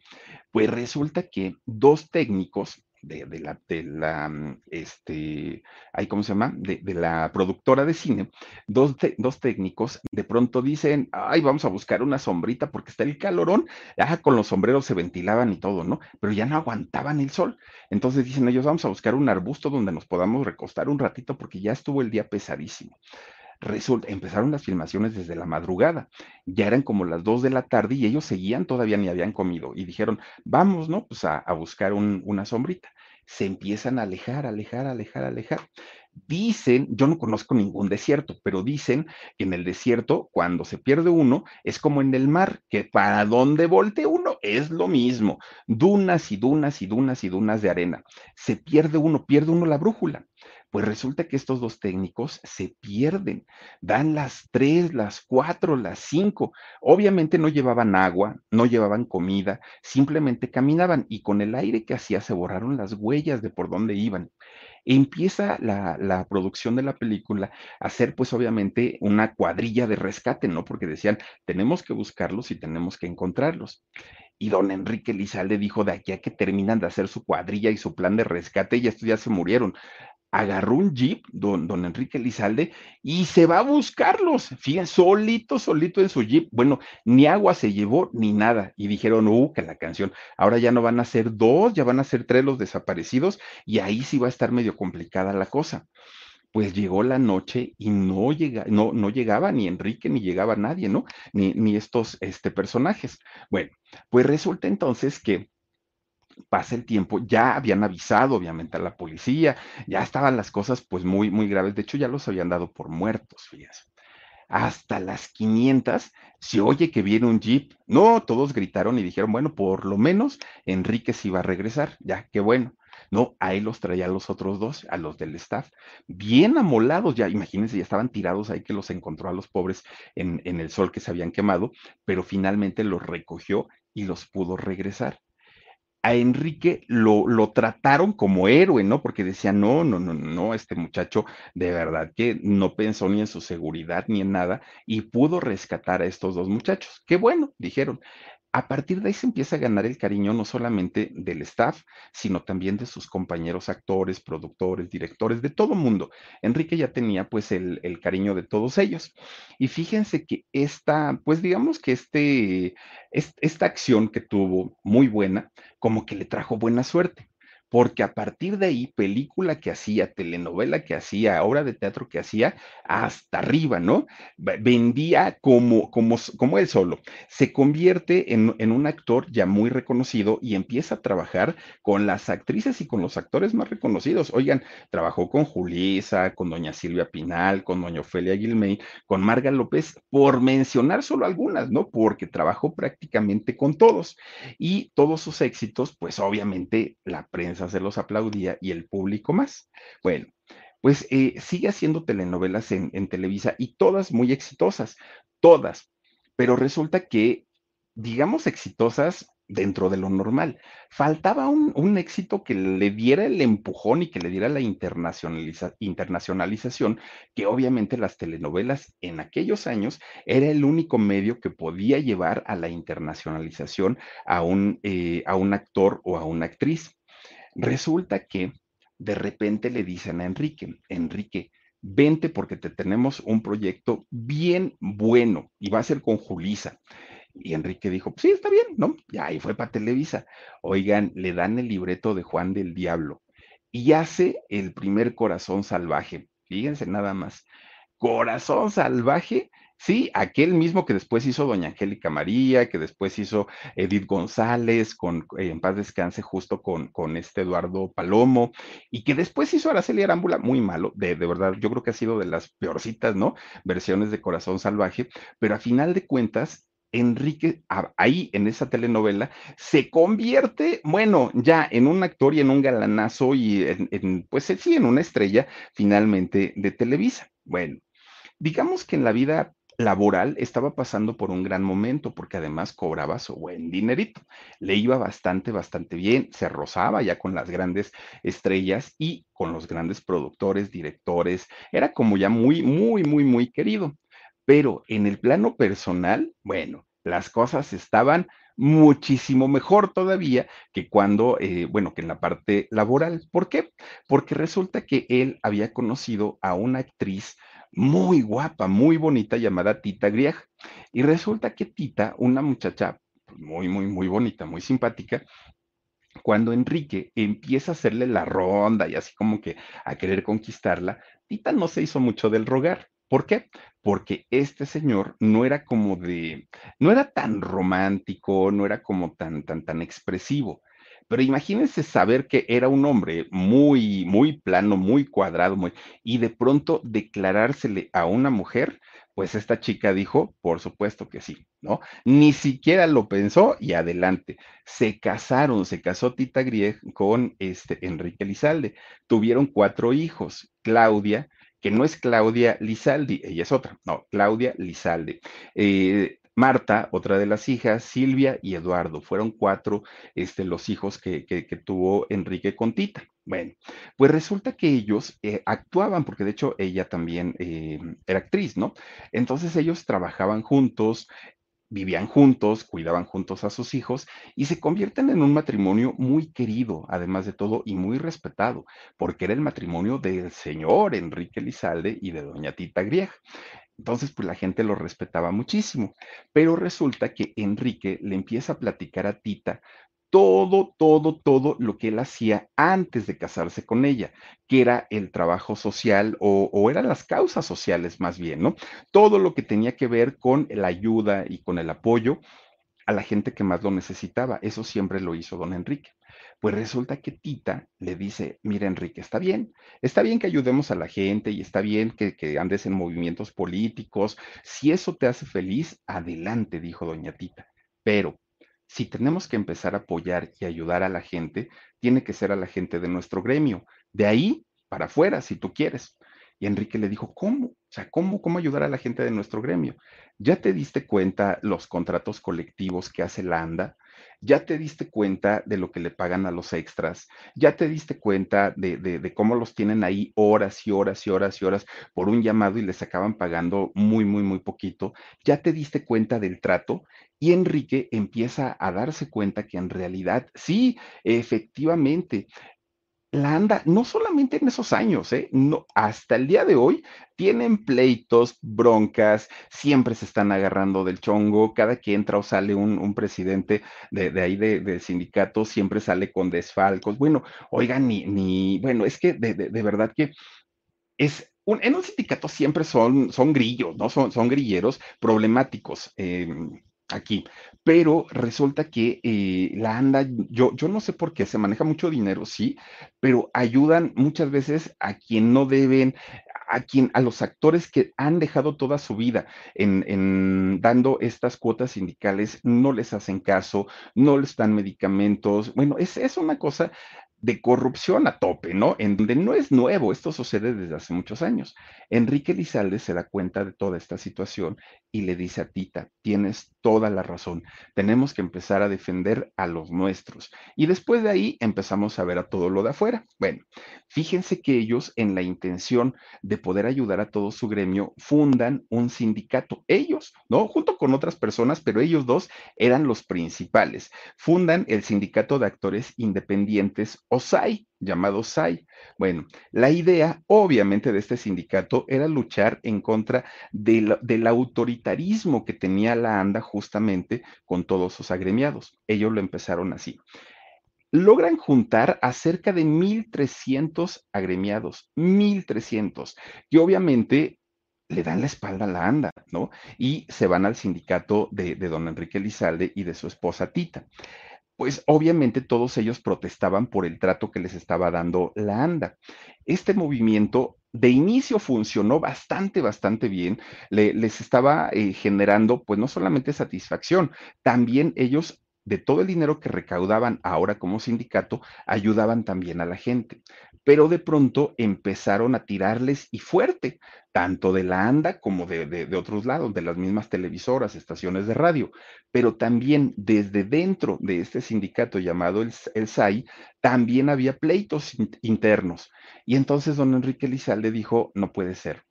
Pues resulta que dos técnicos de, la, de la, mm, este, ahí, ¿cómo se llama? De, de la productora de cine, dos, dos, técnicos de pronto dicen, ay, vamos a buscar una sombrita porque está el calorón, con los sombreros se ventilaban y todo, ¿no? Pero ya no aguantaban el sol. Entonces dicen ellos, vamos a buscar un arbusto donde nos podamos recostar un ratito porque ya estuvo el día pesadísimo. Resulta, empezaron las filmaciones desde la madrugada, ya eran como las dos de la tarde y ellos seguían, todavía ni habían comido y dijeron, vamos, ¿no? Pues a, buscar un, una sombrita. Se empiezan a alejar, alejar, alejar, alejar. Dicen, yo no conozco ningún desierto, pero dicen que en el desierto, cuando se pierde uno, es como en el mar, que para donde volte uno es lo mismo. Dunas y dunas y dunas y dunas de arena. Se pierde uno, pierde uno la brújula. Pues resulta que estos dos técnicos se pierden, dan las tres, las cuatro, las cinco. Obviamente no llevaban agua, no llevaban comida, simplemente caminaban y con el aire que hacía se borraron las huellas de por dónde iban. Empieza la, la producción de la película a ser pues obviamente una cuadrilla de rescate, ¿no? Porque decían, tenemos que buscarlos y tenemos que encontrarlos. Y don Enrique Lizalde dijo, de aquí a que terminan de hacer su cuadrilla y su plan de rescate, y estos ya se murieron agarró un jeep, don, don, Enrique Lizalde, y se va a buscarlos. Fíjense, solito, solito en su jeep. Bueno, ni agua se llevó ni nada. Y dijeron, uh, que la canción, ahora ya no van a ser dos, ya van a ser tres los desaparecidos, y ahí sí va a estar medio complicada la cosa. Pues llegó la noche y no, llega, no, no llegaba ni Enrique ni llegaba nadie, ¿no? Ni, ni estos este, personajes. Bueno, pues resulta entonces que pasa el tiempo, ya habían avisado obviamente a la policía, ya estaban las cosas pues muy, muy graves, de hecho ya los habían dado por muertos, fíjense. Hasta las 500 se oye que viene un jeep. No, todos gritaron y dijeron, bueno, por lo menos Enrique se iba a regresar, ya, qué bueno. No, ahí los traía a los otros dos, a los del staff, bien amolados ya, imagínense, ya estaban tirados ahí que los encontró a los pobres en, en el sol que se habían quemado, pero finalmente los recogió y los pudo regresar a Enrique lo, lo, trataron como héroe, ¿no? Porque decían, no, no, no, no, este muchacho de verdad que no pensó ni en su seguridad ni en nada y pudo rescatar a estos dos muchachos. Qué bueno, dijeron a partir de ahí se empieza a ganar el cariño no solamente del staff, sino también de sus compañeros actores, productores, directores, de todo mundo. Enrique ya tenía pues el, el, cariño de todos ellos. Y fíjense que esta, pues digamos que este, esta acción que tuvo muy buena, como que le trajo buena suerte porque a partir de ahí, película que hacía, telenovela que hacía, obra de teatro que hacía, hasta arriba, ¿no? Vendía como, como, como él solo. Se convierte en, en, un actor ya muy reconocido y empieza a trabajar con las actrices y con los actores más reconocidos. Oigan, trabajó con Julisa, con doña Silvia Pinal, con doña Ofelia Gilmey, con Marga López, por mencionar solo algunas, ¿no? Porque trabajó prácticamente con todos. Y todos sus éxitos, pues obviamente la prensa se los aplaudía y el público más. Bueno, pues eh, sigue haciendo telenovelas en, Televisa y todas muy exitosas, todas, pero resulta que, digamos, exitosas dentro de lo normal. Faltaba un, éxito que le diera el empujón y que le diera la internacionaliza, internacionalización, que obviamente las telenovelas en aquellos años era el único medio que podía llevar a la internacionalización a un, eh, a un actor o a una actriz. Resulta que de repente le dicen a Enrique, Enrique, vente porque te tenemos un proyecto bien bueno y va a ser con Julisa. Y Enrique dijo, pues sí, está bien, ¿no? Ya ahí fue para Televisa. Oigan, le dan el libreto de Juan del Diablo y hace el primer corazón salvaje. Fíjense nada más. Corazón salvaje Sí, aquel mismo que después hizo Doña Angélica María, que después hizo Edith González, con, eh, en paz descanse justo con, con este Eduardo Palomo, y que después hizo Araceli Arámbula, muy malo, de, de verdad, yo creo que ha sido de las peorcitas, ¿no? Versiones de Corazón Salvaje, pero a final de cuentas, Enrique, ahí en esa telenovela, se convierte, bueno, ya en un actor y en un galanazo y en, en, pues sí, en una estrella finalmente de Televisa. Bueno, digamos que en la vida laboral estaba pasando por un gran momento porque además cobraba su buen dinerito. Le iba bastante, bastante bien, se rozaba ya con las grandes estrellas y con los grandes productores, directores. Era como ya muy, muy, muy, muy querido. Pero en el plano personal, bueno, las cosas estaban muchísimo mejor todavía que cuando, eh, bueno, que en la parte laboral. ¿Por qué? Porque resulta que él había conocido a una actriz muy guapa, muy bonita, llamada Tita Grieg. Y resulta que Tita, una muchacha pues, muy, muy, muy bonita, muy simpática, cuando Enrique empieza a hacerle la ronda y así como que a querer conquistarla, Tita no se hizo mucho del rogar. ¿Por qué? Porque este señor no era como de, no era tan romántico, no era como tan, tan, tan expresivo. Pero imagínense saber que era un hombre muy, muy plano, muy cuadrado, muy, y de pronto declarársele a una mujer, pues esta chica dijo, por supuesto que sí, ¿no? Ni siquiera lo pensó y adelante. Se casaron, se casó Tita Grieg con este Enrique Lizalde. Tuvieron cuatro hijos, Claudia, que no es Claudia Lizaldi, ella es otra, no, Claudia Lizalde. Eh, Marta, otra de las hijas, Silvia y Eduardo. Fueron cuatro este, los hijos que, tuvo Enrique con Tita. Bueno, pues resulta que ellos eh, actuaban, porque de hecho ella también eh, era actriz, ¿no? Entonces ellos trabajaban juntos, vivían juntos, cuidaban juntos a sus hijos y se convierten en un matrimonio muy querido, además de todo, y muy respetado, porque era el matrimonio del señor Enrique Lizalde y de doña Tita Grieg. Entonces, pues la gente lo respetaba muchísimo. Pero resulta que Enrique le empieza a platicar a Tita todo, todo, todo lo que él hacía antes de casarse con ella, que era el trabajo social o, o, eran las causas sociales más bien, ¿no? Todo lo que tenía que ver con la ayuda y con el apoyo a la gente que más lo necesitaba. Eso siempre lo hizo don Enrique. Pues resulta que Tita le dice, mira Enrique, está bien, está bien que ayudemos a la gente y está bien que, que, andes en movimientos políticos. Si eso te hace feliz, adelante, dijo doña Tita. Pero si tenemos que empezar a apoyar y ayudar a la gente, tiene que ser a la gente de nuestro gremio. De ahí para afuera, si tú quieres. Enrique le dijo, ¿cómo? O sea, ¿cómo, ¿cómo ayudar a la gente de nuestro gremio? ¿Ya te diste cuenta los contratos colectivos que hace la ANDA? ¿Ya te diste cuenta de lo que le pagan a los extras? ¿Ya te diste cuenta de, de, de, cómo los tienen ahí horas y horas y horas y horas por un llamado y les acaban pagando muy, muy, muy poquito? ¿Ya te diste cuenta del trato? Y Enrique empieza a darse cuenta que en realidad, sí, efectivamente, la anda, no solamente en esos años, ¿eh? no, hasta el día de hoy tienen pleitos, broncas, siempre se están agarrando del chongo, cada que entra o sale un, presidente de, ahí de sindicato, siempre sale con desfalcos. Bueno, oigan, ni, ni bueno, es que de, de, verdad que es un, en un sindicato siempre son, son grillos, ¿no? Son, son grilleros problemáticos. Eh, aquí. Pero resulta que eh, la ANDA, yo, yo no sé por qué, se maneja mucho dinero, sí, pero ayudan muchas veces a quien no deben, a quien, a los actores que han dejado toda su vida en, en, dando estas cuotas sindicales, no les hacen caso, no les dan medicamentos. Bueno, es, es una cosa de corrupción a tope, ¿no? En donde no es nuevo, esto sucede desde hace muchos años. Enrique Lizalde se da cuenta de toda esta situación y le dice a Tita, tienes toda la razón, tenemos que empezar a defender a los nuestros. Y después de ahí empezamos a ver a todo lo de afuera. Bueno, fíjense que ellos en la intención de poder ayudar a todo su gremio fundan un sindicato, ellos, ¿no? Junto con otras personas, pero ellos dos eran los principales. Fundan el sindicato de actores independientes OSAI, llamado SAI. Bueno, la idea, obviamente, de este sindicato era luchar en contra del, del, autoritarismo que tenía la ANDA justamente con todos sus agremiados. Ellos lo empezaron así. Logran juntar a cerca de 1.300 agremiados, 1.300, que obviamente le dan la espalda a la ANDA, ¿no? Y se van al sindicato de, de don Enrique Lizalde y de su esposa Tita pues obviamente todos ellos protestaban por el trato que les estaba dando la ANDA. Este movimiento de inicio funcionó bastante, bastante bien, Le, les estaba eh, generando pues no solamente satisfacción, también ellos de todo el dinero que recaudaban ahora como sindicato, ayudaban también a la gente. Pero de pronto empezaron a tirarles y fuerte, tanto de la ANDA como de, de, otros lados, de las mismas televisoras, estaciones de radio. Pero también desde dentro de este sindicato llamado el, el SAI, también había pleitos internos. Y entonces don Enrique Lizalde dijo, no puede ser.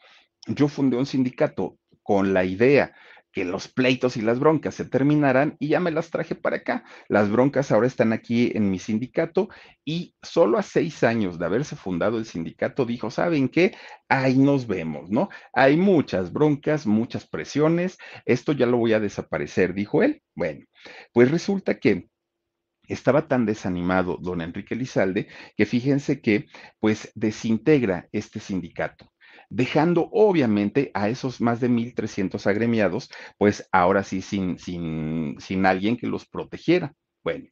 Yo fundé un sindicato con la idea que los pleitos y las broncas se terminaran y ya me las traje para acá. Las broncas ahora están aquí en mi sindicato y solo a seis años de haberse fundado el sindicato dijo, ¿saben qué? Ahí nos vemos, ¿no? Hay muchas broncas, muchas presiones, esto ya lo voy a desaparecer, dijo él. Bueno, pues resulta que estaba tan desanimado don Enrique Lizalde que fíjense que pues desintegra este sindicato dejando obviamente a esos más de 1.300 agremiados, pues ahora sí sin, sin, sin alguien que los protegiera. Bueno,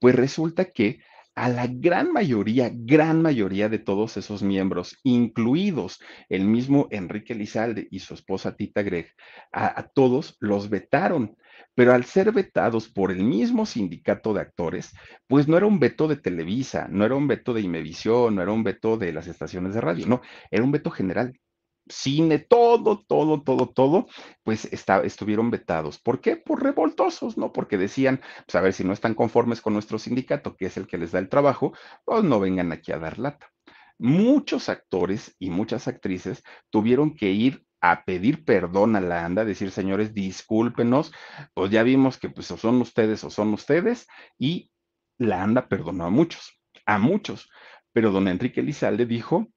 pues resulta que a la gran mayoría, gran mayoría de todos esos miembros, incluidos el mismo Enrique Lizalde y su esposa Tita Greg, a, a, todos los vetaron. Pero al ser vetados por el mismo sindicato de actores, pues no era un veto de Televisa, no era un veto de Imevisión, no era un veto de las estaciones de radio, no, era un veto general cine, todo, todo, todo, todo, pues estuvieron vetados. ¿Por qué? Por revoltosos, ¿no? Porque decían, pues a ver, si no están conformes con nuestro sindicato, que es el que les da el trabajo, pues no vengan aquí a dar lata. Muchos actores y muchas actrices tuvieron que ir a pedir perdón a la ANDA, decir, señores, discúlpenos, pues ya vimos que pues o son ustedes o son ustedes, y la ANDA perdonó a muchos, a muchos. Pero don Enrique Lizalde dijo,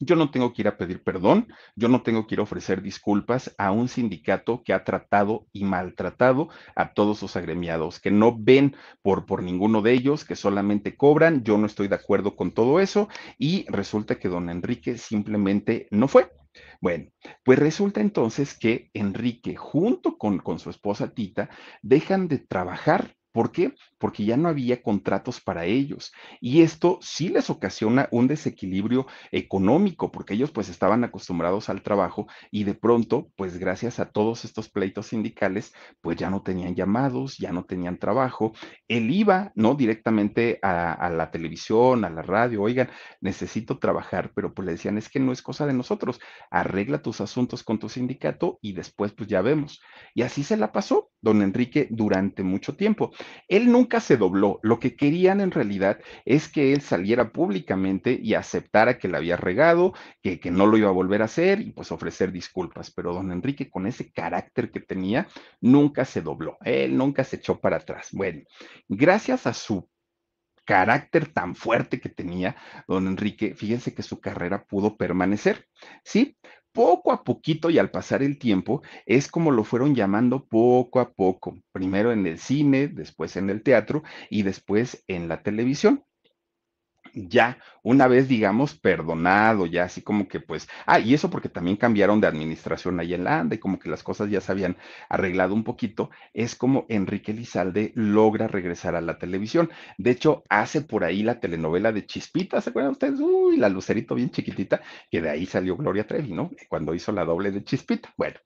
yo no tengo que ir a pedir perdón, yo no tengo que ir a ofrecer disculpas a un sindicato que ha tratado y maltratado a todos sus agremiados, que no ven por, por ninguno de ellos, que solamente cobran, yo no estoy de acuerdo con todo eso y resulta que don Enrique simplemente no fue. Bueno, pues resulta entonces que Enrique junto con, con su esposa Tita dejan de trabajar ¿Por qué? Porque ya no había contratos para ellos. Y esto sí les ocasiona un desequilibrio económico, porque ellos pues estaban acostumbrados al trabajo y de pronto, pues gracias a todos estos pleitos sindicales, pues ya no tenían llamados, ya no tenían trabajo. Él iba, ¿no? Directamente a, a la televisión, a la radio, oigan, necesito trabajar, pero pues le decían, es que no es cosa de nosotros, arregla tus asuntos con tu sindicato y después pues ya vemos. Y así se la pasó don Enrique durante mucho tiempo. Él nunca se dobló. Lo que querían en realidad es que él saliera públicamente y aceptara que la había regado, que, que no lo iba a volver a hacer y pues ofrecer disculpas. Pero don Enrique, con ese carácter que tenía, nunca se dobló. Él nunca se echó para atrás. Bueno, gracias a su carácter tan fuerte que tenía don Enrique, fíjense que su carrera pudo permanecer. Sí, poco a poquito y al pasar el tiempo, es como lo fueron llamando poco a poco, primero en el cine, después en el teatro y después en la televisión ya una vez, digamos, perdonado, ya así como que pues, ah, y eso porque también cambiaron de administración ahí en la ANDA y como que las cosas ya se habían arreglado un poquito, es como Enrique Lizalde logra regresar a la televisión. De hecho, hace por ahí la telenovela de Chispita, ¿se acuerdan ustedes? Uy, la lucerito bien chiquitita, que de ahí salió Gloria Trevi, ¿no? Cuando hizo la doble de Chispita. Bueno,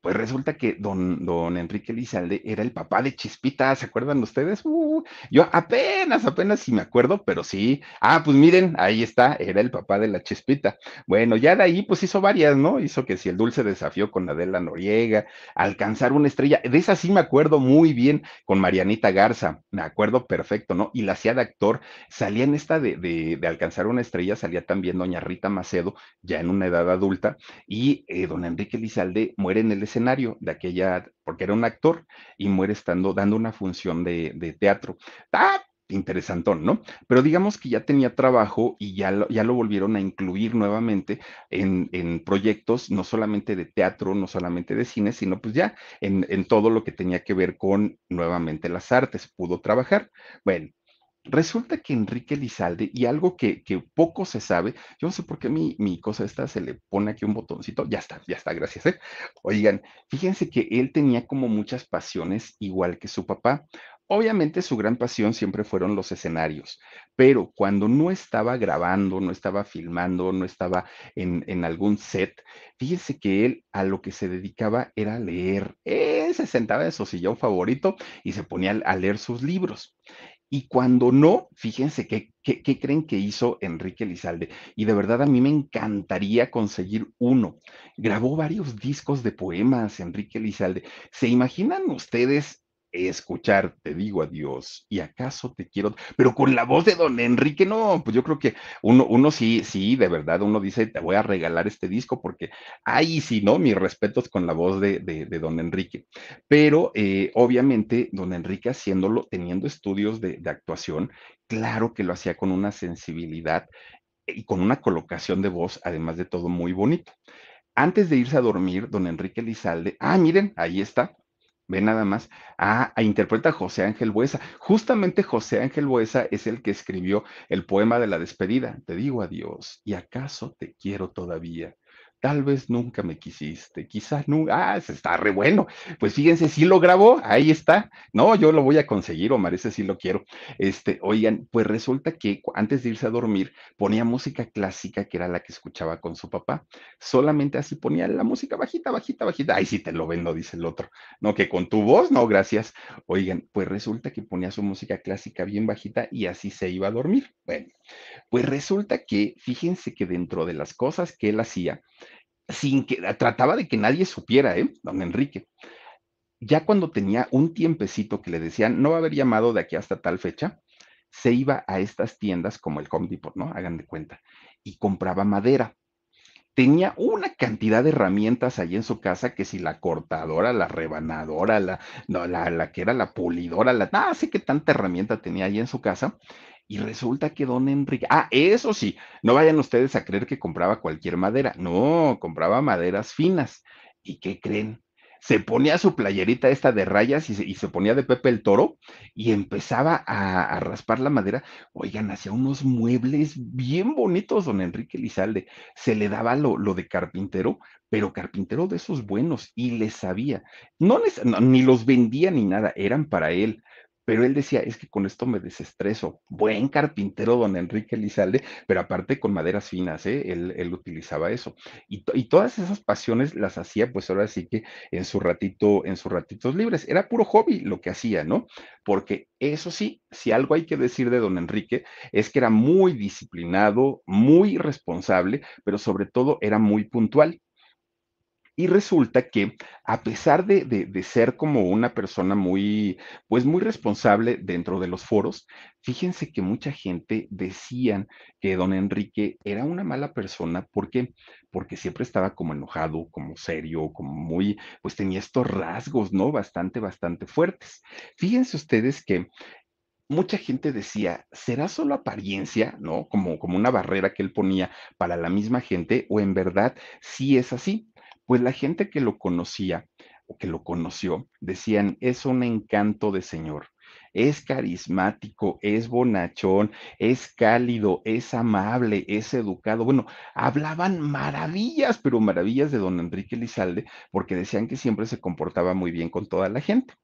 pues resulta que don, don Enrique Lizalde era el papá de Chispita, ¿se acuerdan ustedes? Uh, yo apenas, apenas si me acuerdo, pero sí, Ah, pues miren, ahí está, era el papá de la Chispita. Bueno, ya de ahí pues hizo varias, ¿no? Hizo que si el dulce desafío con Adela Noriega, alcanzar una estrella, de esa sí me acuerdo muy bien con Marianita Garza, me acuerdo perfecto, ¿no? Y la hacía de actor, salía en esta de, de, de, alcanzar una estrella, salía también doña Rita Macedo, ya en una edad adulta, y eh, don Enrique Lizalde muere en el escenario de aquella, porque era un actor, y muere estando, dando una función de, de teatro. ¡Ah! Interesantón, ¿no? Pero digamos que ya tenía trabajo y ya lo, ya lo volvieron a incluir nuevamente en, en, proyectos, no solamente de teatro, no solamente de cine, sino pues ya en, en todo lo que tenía que ver con nuevamente las artes, pudo trabajar. Bueno, Resulta que Enrique Lizalde, y algo que, que, poco se sabe, yo no sé por qué mi, mi, cosa esta se le pone aquí un botoncito, ya está, ya está, gracias. ¿eh? Oigan, fíjense que él tenía como muchas pasiones igual que su papá. Obviamente su gran pasión siempre fueron los escenarios, pero cuando no estaba grabando, no estaba filmando, no estaba en, en algún set, fíjense que él a lo que se dedicaba era leer. Él se sentaba en su sillón favorito y se ponía a leer sus libros. Y cuando no, fíjense qué, qué, qué, creen que hizo Enrique Lizalde. Y de verdad a mí me encantaría conseguir uno. Grabó varios discos de poemas, Enrique Lizalde. ¿Se imaginan ustedes escuchar, te digo adiós, y acaso te quiero, pero con la voz de don Enrique, no, pues yo creo que uno, uno sí, sí, de verdad, uno dice, te voy a regalar este disco porque, ahí sí, ¿no? Mis respetos con la voz de, de, de don Enrique. Pero eh, obviamente, don Enrique haciéndolo, teniendo estudios de, de actuación, claro que lo hacía con una sensibilidad y con una colocación de voz, además de todo, muy bonito. Antes de irse a dormir, don Enrique Lizalde, ah, miren, ahí está, Ve nada más. Ah, interpreta José Ángel Buesa. Justamente José Ángel Buesa es el que escribió el poema de la despedida. Te digo adiós, y acaso te quiero todavía. Tal vez nunca me quisiste, quizás nunca. Ah, ese está re bueno. Pues fíjense, sí lo grabó, ahí está. No, yo lo voy a conseguir, Omar, ese sí lo quiero. Este, oigan, pues resulta que antes de irse a dormir ponía música clásica, que era la que escuchaba con su papá. Solamente así ponía la música bajita, bajita, bajita. Ay, sí te lo vendo, dice el otro. No, que con tu voz, no, gracias. Oigan, pues resulta que ponía su música clásica bien bajita y así se iba a dormir. Bueno, pues resulta que, fíjense que dentro de las cosas que él hacía, sin que trataba de que nadie supiera, ¿eh? Don Enrique. Ya cuando tenía un tiempecito que le decían, no va a haber llamado de aquí hasta tal fecha, se iba a estas tiendas como el Home Depot, ¿no? Hagan de cuenta, y compraba madera. Tenía una cantidad de herramientas ahí en su casa que si la cortadora, la rebanadora, la, no, la, la que era la pulidora, la, no sé qué tanta herramienta tenía ahí en su casa y resulta que don Enrique, ah, eso sí, no vayan ustedes a creer que compraba cualquier madera, no, compraba maderas finas. ¿Y qué creen? Se ponía su playerita esta de rayas y se, y se ponía de Pepe el Toro y empezaba a, a, raspar la madera. Oigan, hacía unos muebles bien bonitos, don Enrique Lizalde. Se le daba lo, lo de carpintero, pero carpintero de esos buenos y le sabía. No, les, ni los vendía ni nada, eran para él pero él decía, es que con esto me desestreso. Buen carpintero, don Enrique Lizalde, pero aparte con maderas finas, ¿eh? él, él, utilizaba eso. Y, y, todas esas pasiones las hacía, pues ahora sí que en su ratito, en sus ratitos libres. Era puro hobby lo que hacía, ¿no? Porque eso sí, si algo hay que decir de don Enrique, es que era muy disciplinado, muy responsable, pero sobre todo era muy puntual. Y resulta que a pesar de, de, ser como una persona muy, pues muy responsable dentro de los foros, fíjense que mucha gente decían que don Enrique era una mala persona. ¿Por qué? Porque siempre estaba como enojado, como serio, como muy, pues tenía estos rasgos, ¿no? Bastante, bastante fuertes. Fíjense ustedes que mucha gente decía, ¿será solo apariencia, no? Como, como una barrera que él ponía para la misma gente, o en verdad sí es así. Pues la gente que lo conocía o que lo conoció decían, es un encanto de señor, es carismático, es bonachón, es cálido, es amable, es educado. Bueno, hablaban maravillas, pero maravillas de don Enrique Lizalde, porque decían que siempre se comportaba muy bien con toda la gente.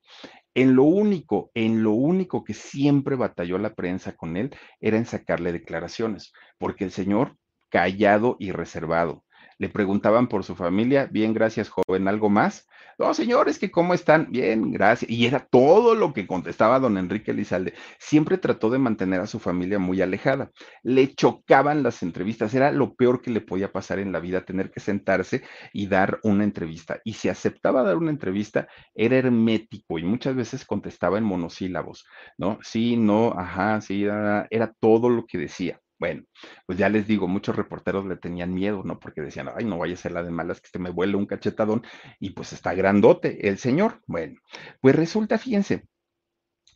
En lo único, en lo único que siempre batalló la prensa con él era en sacarle declaraciones, porque el señor callado y reservado le preguntaban por su familia, bien, gracias, joven, ¿algo más? No, señores, que cómo están, bien, gracias. Y era todo lo que contestaba don Enrique Lizalde. Siempre trató de mantener a su familia muy alejada. Le chocaban las entrevistas, era lo peor que le podía pasar en la vida, tener que sentarse y dar una entrevista. Y si aceptaba dar una entrevista, era hermético y muchas veces contestaba en monosílabos, ¿no? Sí, no, ajá, sí, era todo lo que decía. Bueno, pues ya les digo, muchos reporteros le tenían miedo, ¿no? Porque decían, ay, no vaya a ser la de malas que se me vuele un cachetadón y pues está grandote el señor. Bueno, pues resulta, fíjense,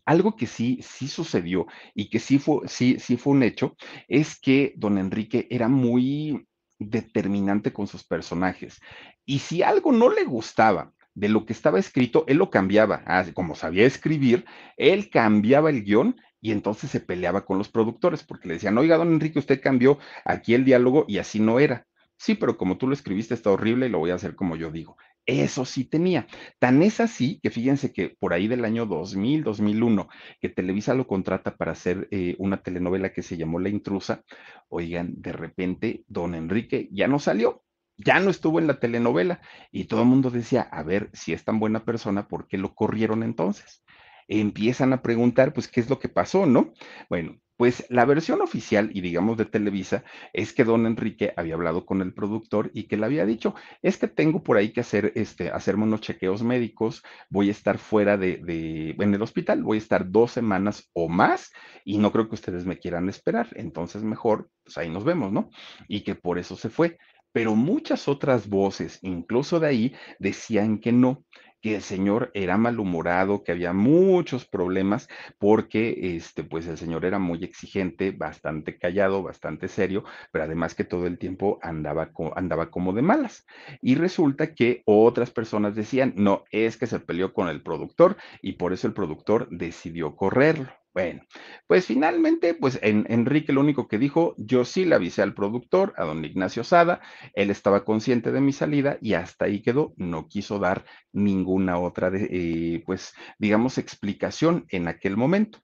algo que sí, sí sucedió y que sí fue, sí, sí fue un hecho, es que don Enrique era muy determinante con sus personajes. Y si algo no le gustaba de lo que estaba escrito, él lo cambiaba. Ah, como sabía escribir, él cambiaba el guion y entonces se peleaba con los productores porque le decían, oiga, don Enrique, usted cambió aquí el diálogo y así no era. Sí, pero como tú lo escribiste está horrible y lo voy a hacer como yo digo. Eso sí tenía. Tan es así que fíjense que por ahí del año 2000, 2001, que Televisa lo contrata para hacer eh, una telenovela que se llamó La Intrusa, oigan, de repente don Enrique ya no salió, ya no estuvo en la telenovela y todo el mundo decía, a ver, si es tan buena persona, ¿por qué lo corrieron entonces? Empiezan a preguntar, pues, ¿qué es lo que pasó, no? Bueno, pues la versión oficial y digamos de Televisa es que don Enrique había hablado con el productor y que le había dicho, es que tengo por ahí que hacer, este, hacerme unos chequeos médicos, voy a estar fuera de, de, en el hospital, voy a estar dos semanas o más y no creo que ustedes me quieran esperar, entonces mejor, pues ahí nos vemos, ¿no? Y que por eso se fue. Pero muchas otras voces, incluso de ahí, decían que no, que el señor era malhumorado, que había muchos problemas, porque este, pues el señor era muy exigente, bastante callado, bastante serio, pero además que todo el tiempo andaba, andaba como de malas. Y resulta que otras personas decían, no, es que se peleó con el productor y por eso el productor decidió correrlo. Bueno, pues finalmente, pues en, Enrique lo único que dijo, yo sí le avisé al productor, a don Ignacio Sada, él estaba consciente de mi salida y hasta ahí quedó, no quiso dar ninguna otra, de, eh, pues digamos, explicación en aquel momento.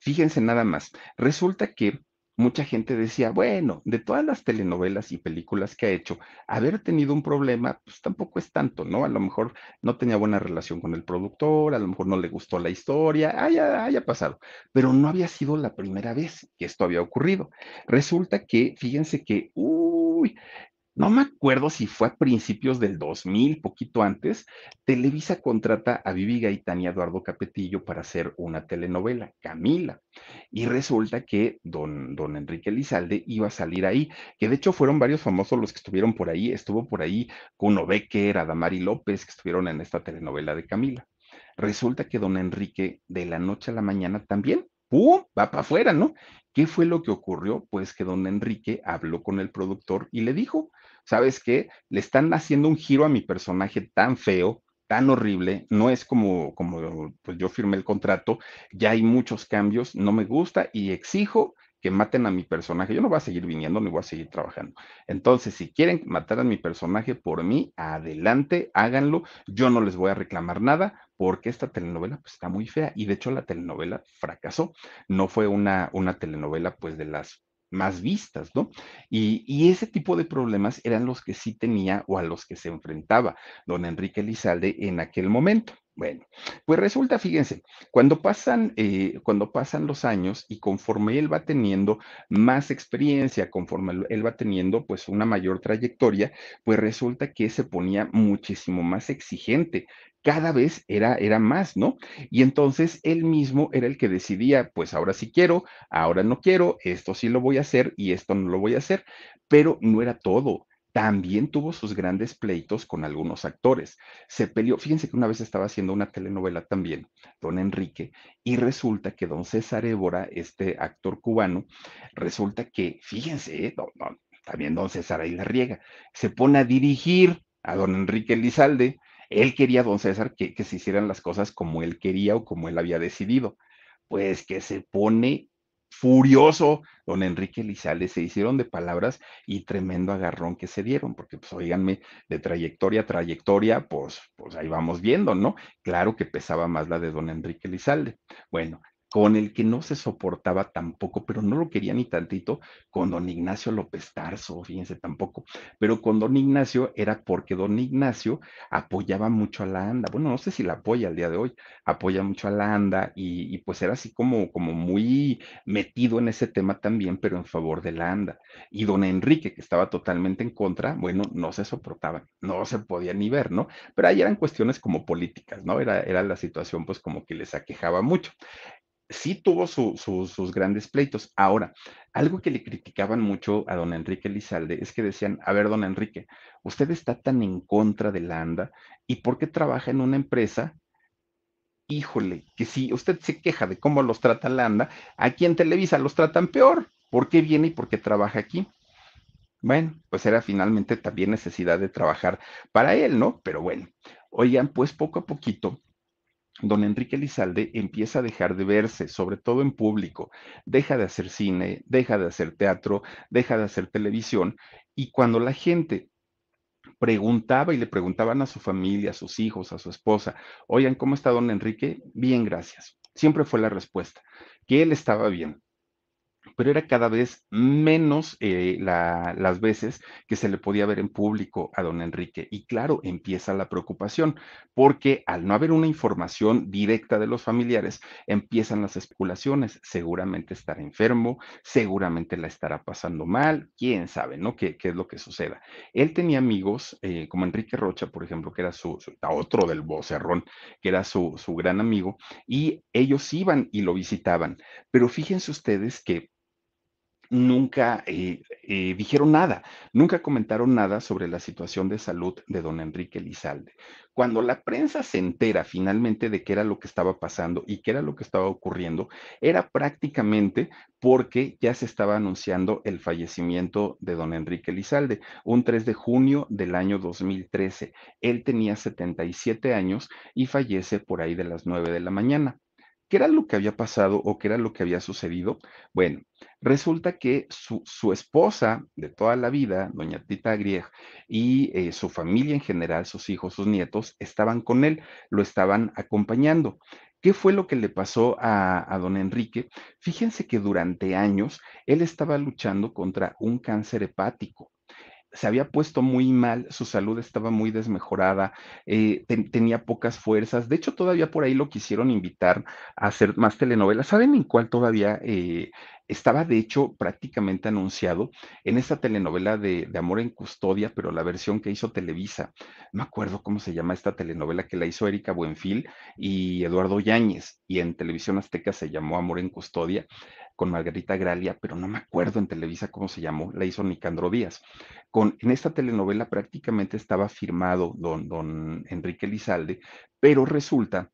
Fíjense nada más, resulta que mucha gente decía, bueno, de todas las telenovelas y películas que ha hecho, haber tenido un problema, pues tampoco es tanto, ¿no? A lo mejor no tenía buena relación con el productor, a lo mejor no le gustó la historia, haya, haya pasado, pero no había sido la primera vez que esto había ocurrido. Resulta que, fíjense que, uy, no me acuerdo si fue a principios del 2000, poquito antes, Televisa contrata a Vivi Gaitán y Eduardo Capetillo para hacer una telenovela, Camila. Y resulta que don, don Enrique Lizalde iba a salir ahí, que de hecho fueron varios famosos los que estuvieron por ahí. Estuvo por ahí Cuno Becker, Adamari López, que estuvieron en esta telenovela de Camila. Resulta que don Enrique, de la noche a la mañana también, ¡pum! va para afuera, ¿no? ¿Qué fue lo que ocurrió? Pues que don Enrique habló con el productor y le dijo, ¿sabes qué? Le están haciendo un giro a mi personaje tan feo, tan horrible, no es como, como pues yo firmé el contrato, ya hay muchos cambios, no me gusta y exijo que maten a mi personaje. Yo no voy a seguir viniendo ni voy a seguir trabajando. Entonces, si quieren matar a mi personaje por mí, adelante, háganlo. Yo no les voy a reclamar nada porque esta telenovela pues, está muy fea y de hecho la telenovela fracasó. No fue una, una telenovela pues de las más vistas, ¿no? Y, ese tipo de problemas eran los que sí tenía o a los que se enfrentaba don Enrique Lizalde en aquel momento. Bueno, pues resulta, fíjense, cuando pasan, eh, cuando pasan los años y conforme él va teniendo más experiencia, conforme él va teniendo pues una mayor trayectoria, pues resulta que se ponía muchísimo más exigente cada vez era, era más, ¿no? Y entonces él mismo era el que decidía, pues ahora sí quiero, ahora no quiero, esto sí lo voy a hacer y esto no lo voy a hacer, pero no era todo. También tuvo sus grandes pleitos con algunos actores. Se peleó, fíjense que una vez estaba haciendo una telenovela también, don Enrique, y resulta que don César Évora, este actor cubano, resulta que, fíjense, también don César ahí la riega, se pone a dirigir a don Enrique Lizalde, él quería, don César, que, se hicieran las cosas como él quería o como él había decidido. Pues que se pone furioso, don Enrique Lizales, se hicieron de palabras y tremendo agarrón que se dieron, porque pues oíganme, de trayectoria a trayectoria, pues, pues ahí vamos viendo, ¿no? Claro que pesaba más la de don Enrique Lizalde. Bueno, con el que no se soportaba tampoco, pero no lo quería ni tantito, con don Ignacio López Tarso, fíjense tampoco, pero con don Ignacio era porque don Ignacio apoyaba mucho a la ANDA, bueno, no sé si la apoya al día de hoy, apoya mucho a la ANDA y, pues era así como, como muy metido en ese tema también, pero en favor de la ANDA. Y don Enrique, que estaba totalmente en contra, bueno, no se soportaban, no se podía ni ver, ¿no? Pero ahí eran cuestiones como políticas, ¿no? Era, era la situación pues como que les aquejaba mucho sí tuvo sus grandes pleitos. Ahora, algo que le criticaban mucho a don Enrique Lizalde es que decían, a ver, don Enrique, usted está tan en contra de la ANDA y por qué trabaja en una empresa híjole, que si usted se queja de cómo los trata Landa, aquí en Televisa los tratan peor. ¿Por qué viene y por qué trabaja aquí? Bueno, pues era finalmente también necesidad de trabajar para él, ¿no? Pero bueno, oigan, pues poco a poquito don Enrique Lizalde empieza a dejar de verse, sobre todo en público, deja de hacer cine, deja de hacer teatro, deja de hacer televisión, y cuando la gente preguntaba y le preguntaban a su familia, a sus hijos, a su esposa, oigan, ¿cómo está don Enrique? Bien, gracias. Siempre fue la respuesta, que él estaba bien pero era cada vez menos eh, las veces que se le podía ver en público a don Enrique. Y claro, empieza la preocupación, porque al no haber una información directa de los familiares, empiezan las especulaciones. Seguramente estará enfermo, seguramente la estará pasando mal, quién sabe, ¿no? ¿Qué, qué es lo que suceda? Él tenía amigos, eh, como Enrique Rocha, por ejemplo, que era su, otro del vocerrón, que era su, su gran amigo, y ellos iban y lo visitaban. Pero fíjense ustedes que nunca eh, eh, dijeron nada, nunca comentaron nada sobre la situación de salud de don Enrique Lizalde. Cuando la prensa se entera finalmente de qué era lo que estaba pasando y qué era lo que estaba ocurriendo, era prácticamente porque ya se estaba anunciando el fallecimiento de don Enrique Lizalde, un 3 de junio del año 2013. Él tenía 77 años y fallece por ahí de las 9 de la mañana. ¿Qué era lo que había pasado o qué era lo que había sucedido? Bueno, resulta que su, esposa de toda la vida, doña Tita Grieg, y eh, su familia en general, sus hijos, sus nietos, estaban con él, lo estaban acompañando. ¿Qué fue lo que le pasó a, a, don Enrique? Fíjense que durante años él estaba luchando contra un cáncer hepático se había puesto muy mal, su salud estaba muy desmejorada, eh, tenía pocas fuerzas. De hecho, todavía por ahí lo quisieron invitar a hacer más telenovelas. ¿Saben en cuál todavía eh, estaba, de hecho, prácticamente anunciado? En esa telenovela de, de, Amor en Custodia, pero la versión que hizo Televisa. No me acuerdo cómo se llama esta telenovela que la hizo Erika Buenfil y Eduardo Yáñez, y en Televisión Azteca se llamó Amor en Custodia con Margarita Gralia, pero no me acuerdo en Televisa cómo se llamó, la hizo Nicandro Díaz. Con, en esta telenovela prácticamente estaba firmado don, don Enrique Lizalde, pero resulta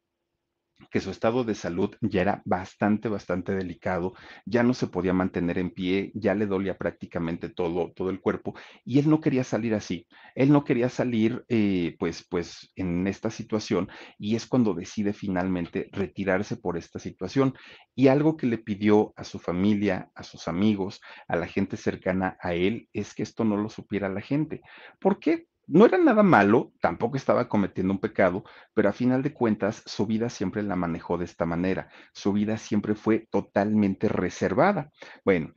que su estado de salud ya era bastante, bastante delicado, ya no se podía mantener en pie, ya le dolía prácticamente todo, todo el cuerpo y él no quería salir así, él no quería salir eh, pues, pues en esta situación y es cuando decide finalmente retirarse por esta situación y algo que le pidió a su familia, a sus amigos, a la gente cercana a él es que esto no lo supiera la gente. ¿Por qué? No era nada malo, tampoco estaba cometiendo un pecado, pero a final de cuentas su vida siempre la manejó de esta manera. Su vida siempre fue totalmente reservada. Bueno,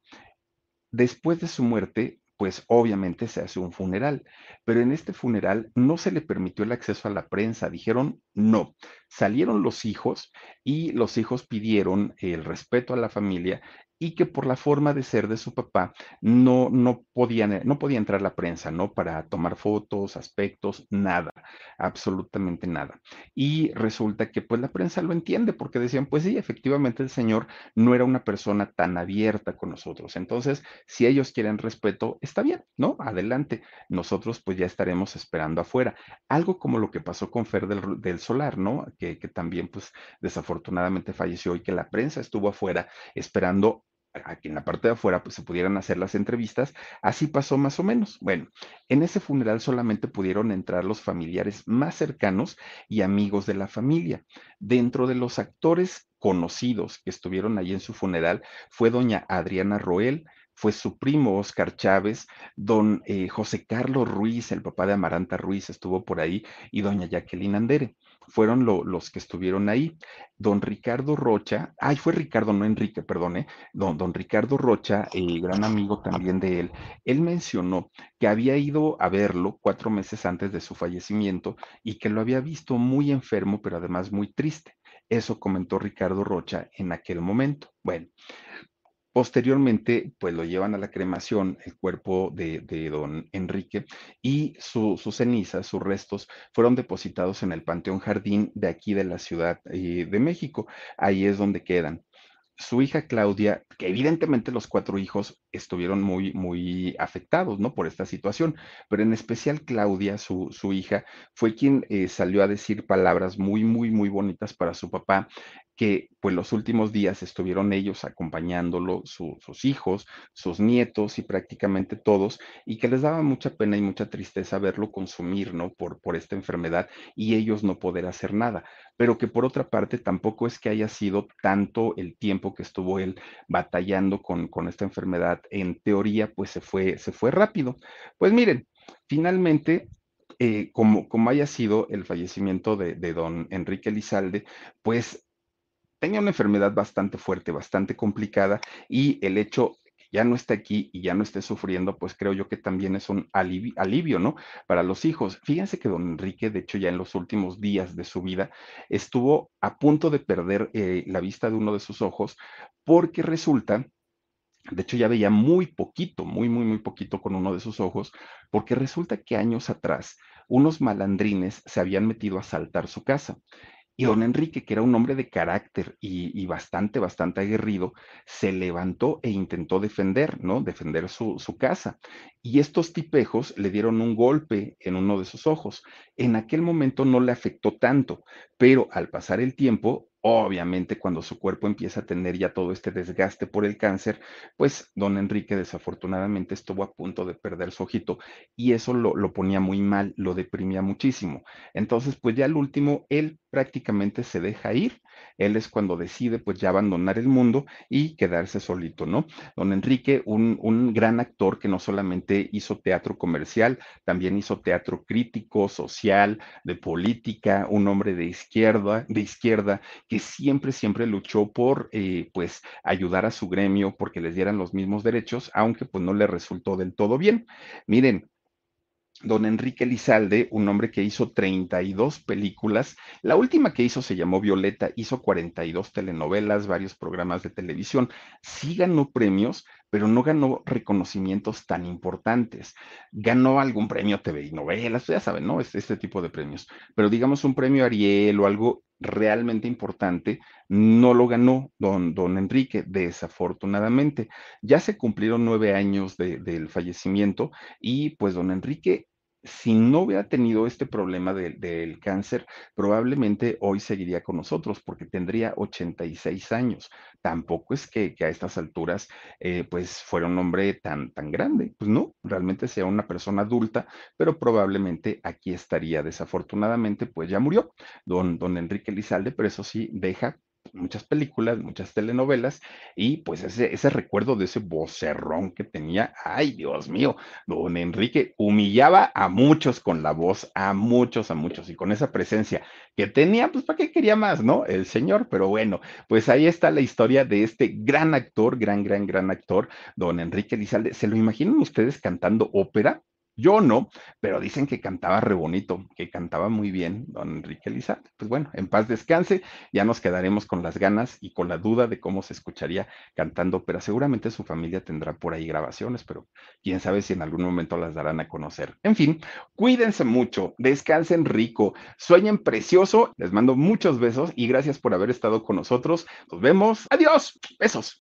después de su muerte, pues obviamente se hace un funeral, pero en este funeral no se le permitió el acceso a la prensa, dijeron no. Salieron los hijos y los hijos pidieron el respeto a la familia y que por la forma de ser de su papá no, no, podían, no podía entrar la prensa, ¿no? Para tomar fotos, aspectos, nada, absolutamente nada. Y resulta que pues la prensa lo entiende porque decían, pues sí, efectivamente el señor no era una persona tan abierta con nosotros. Entonces, si ellos quieren respeto, está bien, ¿no? Adelante. Nosotros pues ya estaremos esperando afuera. Algo como lo que pasó con Fer del, del Solar, ¿no? Que, que también pues desafortunadamente falleció y que la prensa estuvo afuera esperando aquí en la parte de afuera pues se pudieran hacer las entrevistas, así pasó más o menos. Bueno, en ese funeral solamente pudieron entrar los familiares más cercanos y amigos de la familia. Dentro de los actores conocidos que estuvieron ahí en su funeral fue doña Adriana Roel, fue su primo Oscar Chávez, don eh, José Carlos Ruiz, el papá de Amaranta Ruiz estuvo por ahí, y doña Jacqueline Andere fueron los que estuvieron ahí. Don Ricardo Rocha, ay, fue Ricardo, no Enrique, perdone, don, don Ricardo Rocha, gran amigo también de él, él mencionó que había ido a verlo cuatro meses antes de su fallecimiento y que lo había visto muy enfermo, pero además muy triste. Eso comentó Ricardo Rocha en aquel momento. Bueno, Posteriormente, pues lo llevan a la cremación, el cuerpo de, don Enrique, y sus cenizas, sus restos, fueron depositados en el Panteón Jardín de aquí de la Ciudad eh, de México. Ahí es donde quedan. Su hija Claudia, que evidentemente los cuatro hijos estuvieron muy, muy afectados, ¿no? Por esta situación. Pero en especial Claudia, su, su hija, fue quien eh, salió a decir palabras muy, muy, muy bonitas para su papá que pues los últimos días estuvieron ellos acompañándolo, sus hijos, sus nietos y prácticamente todos, y que les daba mucha pena y mucha tristeza verlo consumir, ¿no? Por, por esta enfermedad y ellos no poder hacer nada, pero que por otra parte tampoco es que haya sido tanto el tiempo que estuvo él batallando con, con esta enfermedad, en teoría pues se fue, se fue rápido. Pues miren, finalmente eh, como, como, haya sido el fallecimiento de, de, don Enrique Lizalde, pues tenía una enfermedad bastante fuerte, bastante complicada y el hecho ya no esté aquí y ya no esté sufriendo, pues creo yo que también es un alivio, ¿no? Para los hijos. Fíjense que don Enrique, de hecho, ya en los últimos días de su vida, estuvo a punto de perder eh, la vista de uno de sus ojos porque resulta de hecho, ya veía muy poquito, muy, muy, muy poquito con uno de sus ojos, porque resulta que años atrás unos malandrines se habían metido a asaltar su casa y don Enrique, que era un hombre de carácter y, bastante, bastante aguerrido, se levantó e intentó defender, ¿no? Defender su, su, casa. Y estos tipejos le dieron un golpe en uno de sus ojos. En aquel momento no le afectó tanto, pero al pasar el tiempo, Obviamente, cuando su cuerpo empieza a tener ya todo este desgaste por el cáncer, pues don Enrique desafortunadamente estuvo a punto de perder su ojito y eso lo, lo, ponía muy mal, lo deprimía muchísimo. Entonces, pues ya al último, él prácticamente se deja ir. Él es cuando decide pues ya abandonar el mundo y quedarse solito, ¿no? Don Enrique, un, un gran actor que no solamente hizo teatro comercial, también hizo teatro crítico, social, de política, un hombre de izquierda, de izquierda que siempre, siempre luchó por, eh, pues, ayudar a su gremio porque les dieran los mismos derechos, aunque pues no le resultó del todo bien. Miren, don Enrique Lizalde, un hombre que hizo 32 películas. La última que hizo se llamó Violeta, hizo 42 telenovelas, varios programas de televisión. Sí ganó premios, pero no ganó reconocimientos tan importantes. Ganó algún premio TV y novelas, ya saben, ¿no? Este tipo de premios. Pero digamos un premio Ariel o algo realmente importante, no lo ganó don, don Enrique, desafortunadamente. Ya se cumplieron nueve años de, del fallecimiento y pues don Enrique si no hubiera tenido este problema de, del cáncer, probablemente hoy seguiría con nosotros porque tendría 86 años. Tampoco es que, que a estas alturas eh, pues fuera un hombre tan, tan grande. Pues no, realmente sea una persona adulta, pero probablemente aquí estaría. Desafortunadamente pues ya murió don, don Enrique Lizalde, pero eso sí deja muchas películas, muchas telenovelas, y pues ese, ese recuerdo de ese vocerrón que tenía, ay Dios mío, don Enrique humillaba a muchos con la voz, a muchos, a muchos, y con esa presencia que tenía, pues para qué quería más, ¿no? El señor, pero bueno, pues ahí está la historia de este gran actor, gran, gran, gran actor, don Enrique Lizalde. ¿Se lo imaginan ustedes cantando ópera? Yo no, pero dicen que cantaba re bonito, que cantaba muy bien don Enrique Lizalde. Pues bueno, en paz descanse, ya nos quedaremos con las ganas y con la duda de cómo se escucharía cantando, pero seguramente su familia tendrá por ahí grabaciones, pero quién sabe si en algún momento las darán a conocer. En fin, cuídense mucho, descansen rico, sueñen precioso, les mando muchos besos y gracias por haber estado con nosotros. Nos vemos, adiós, besos.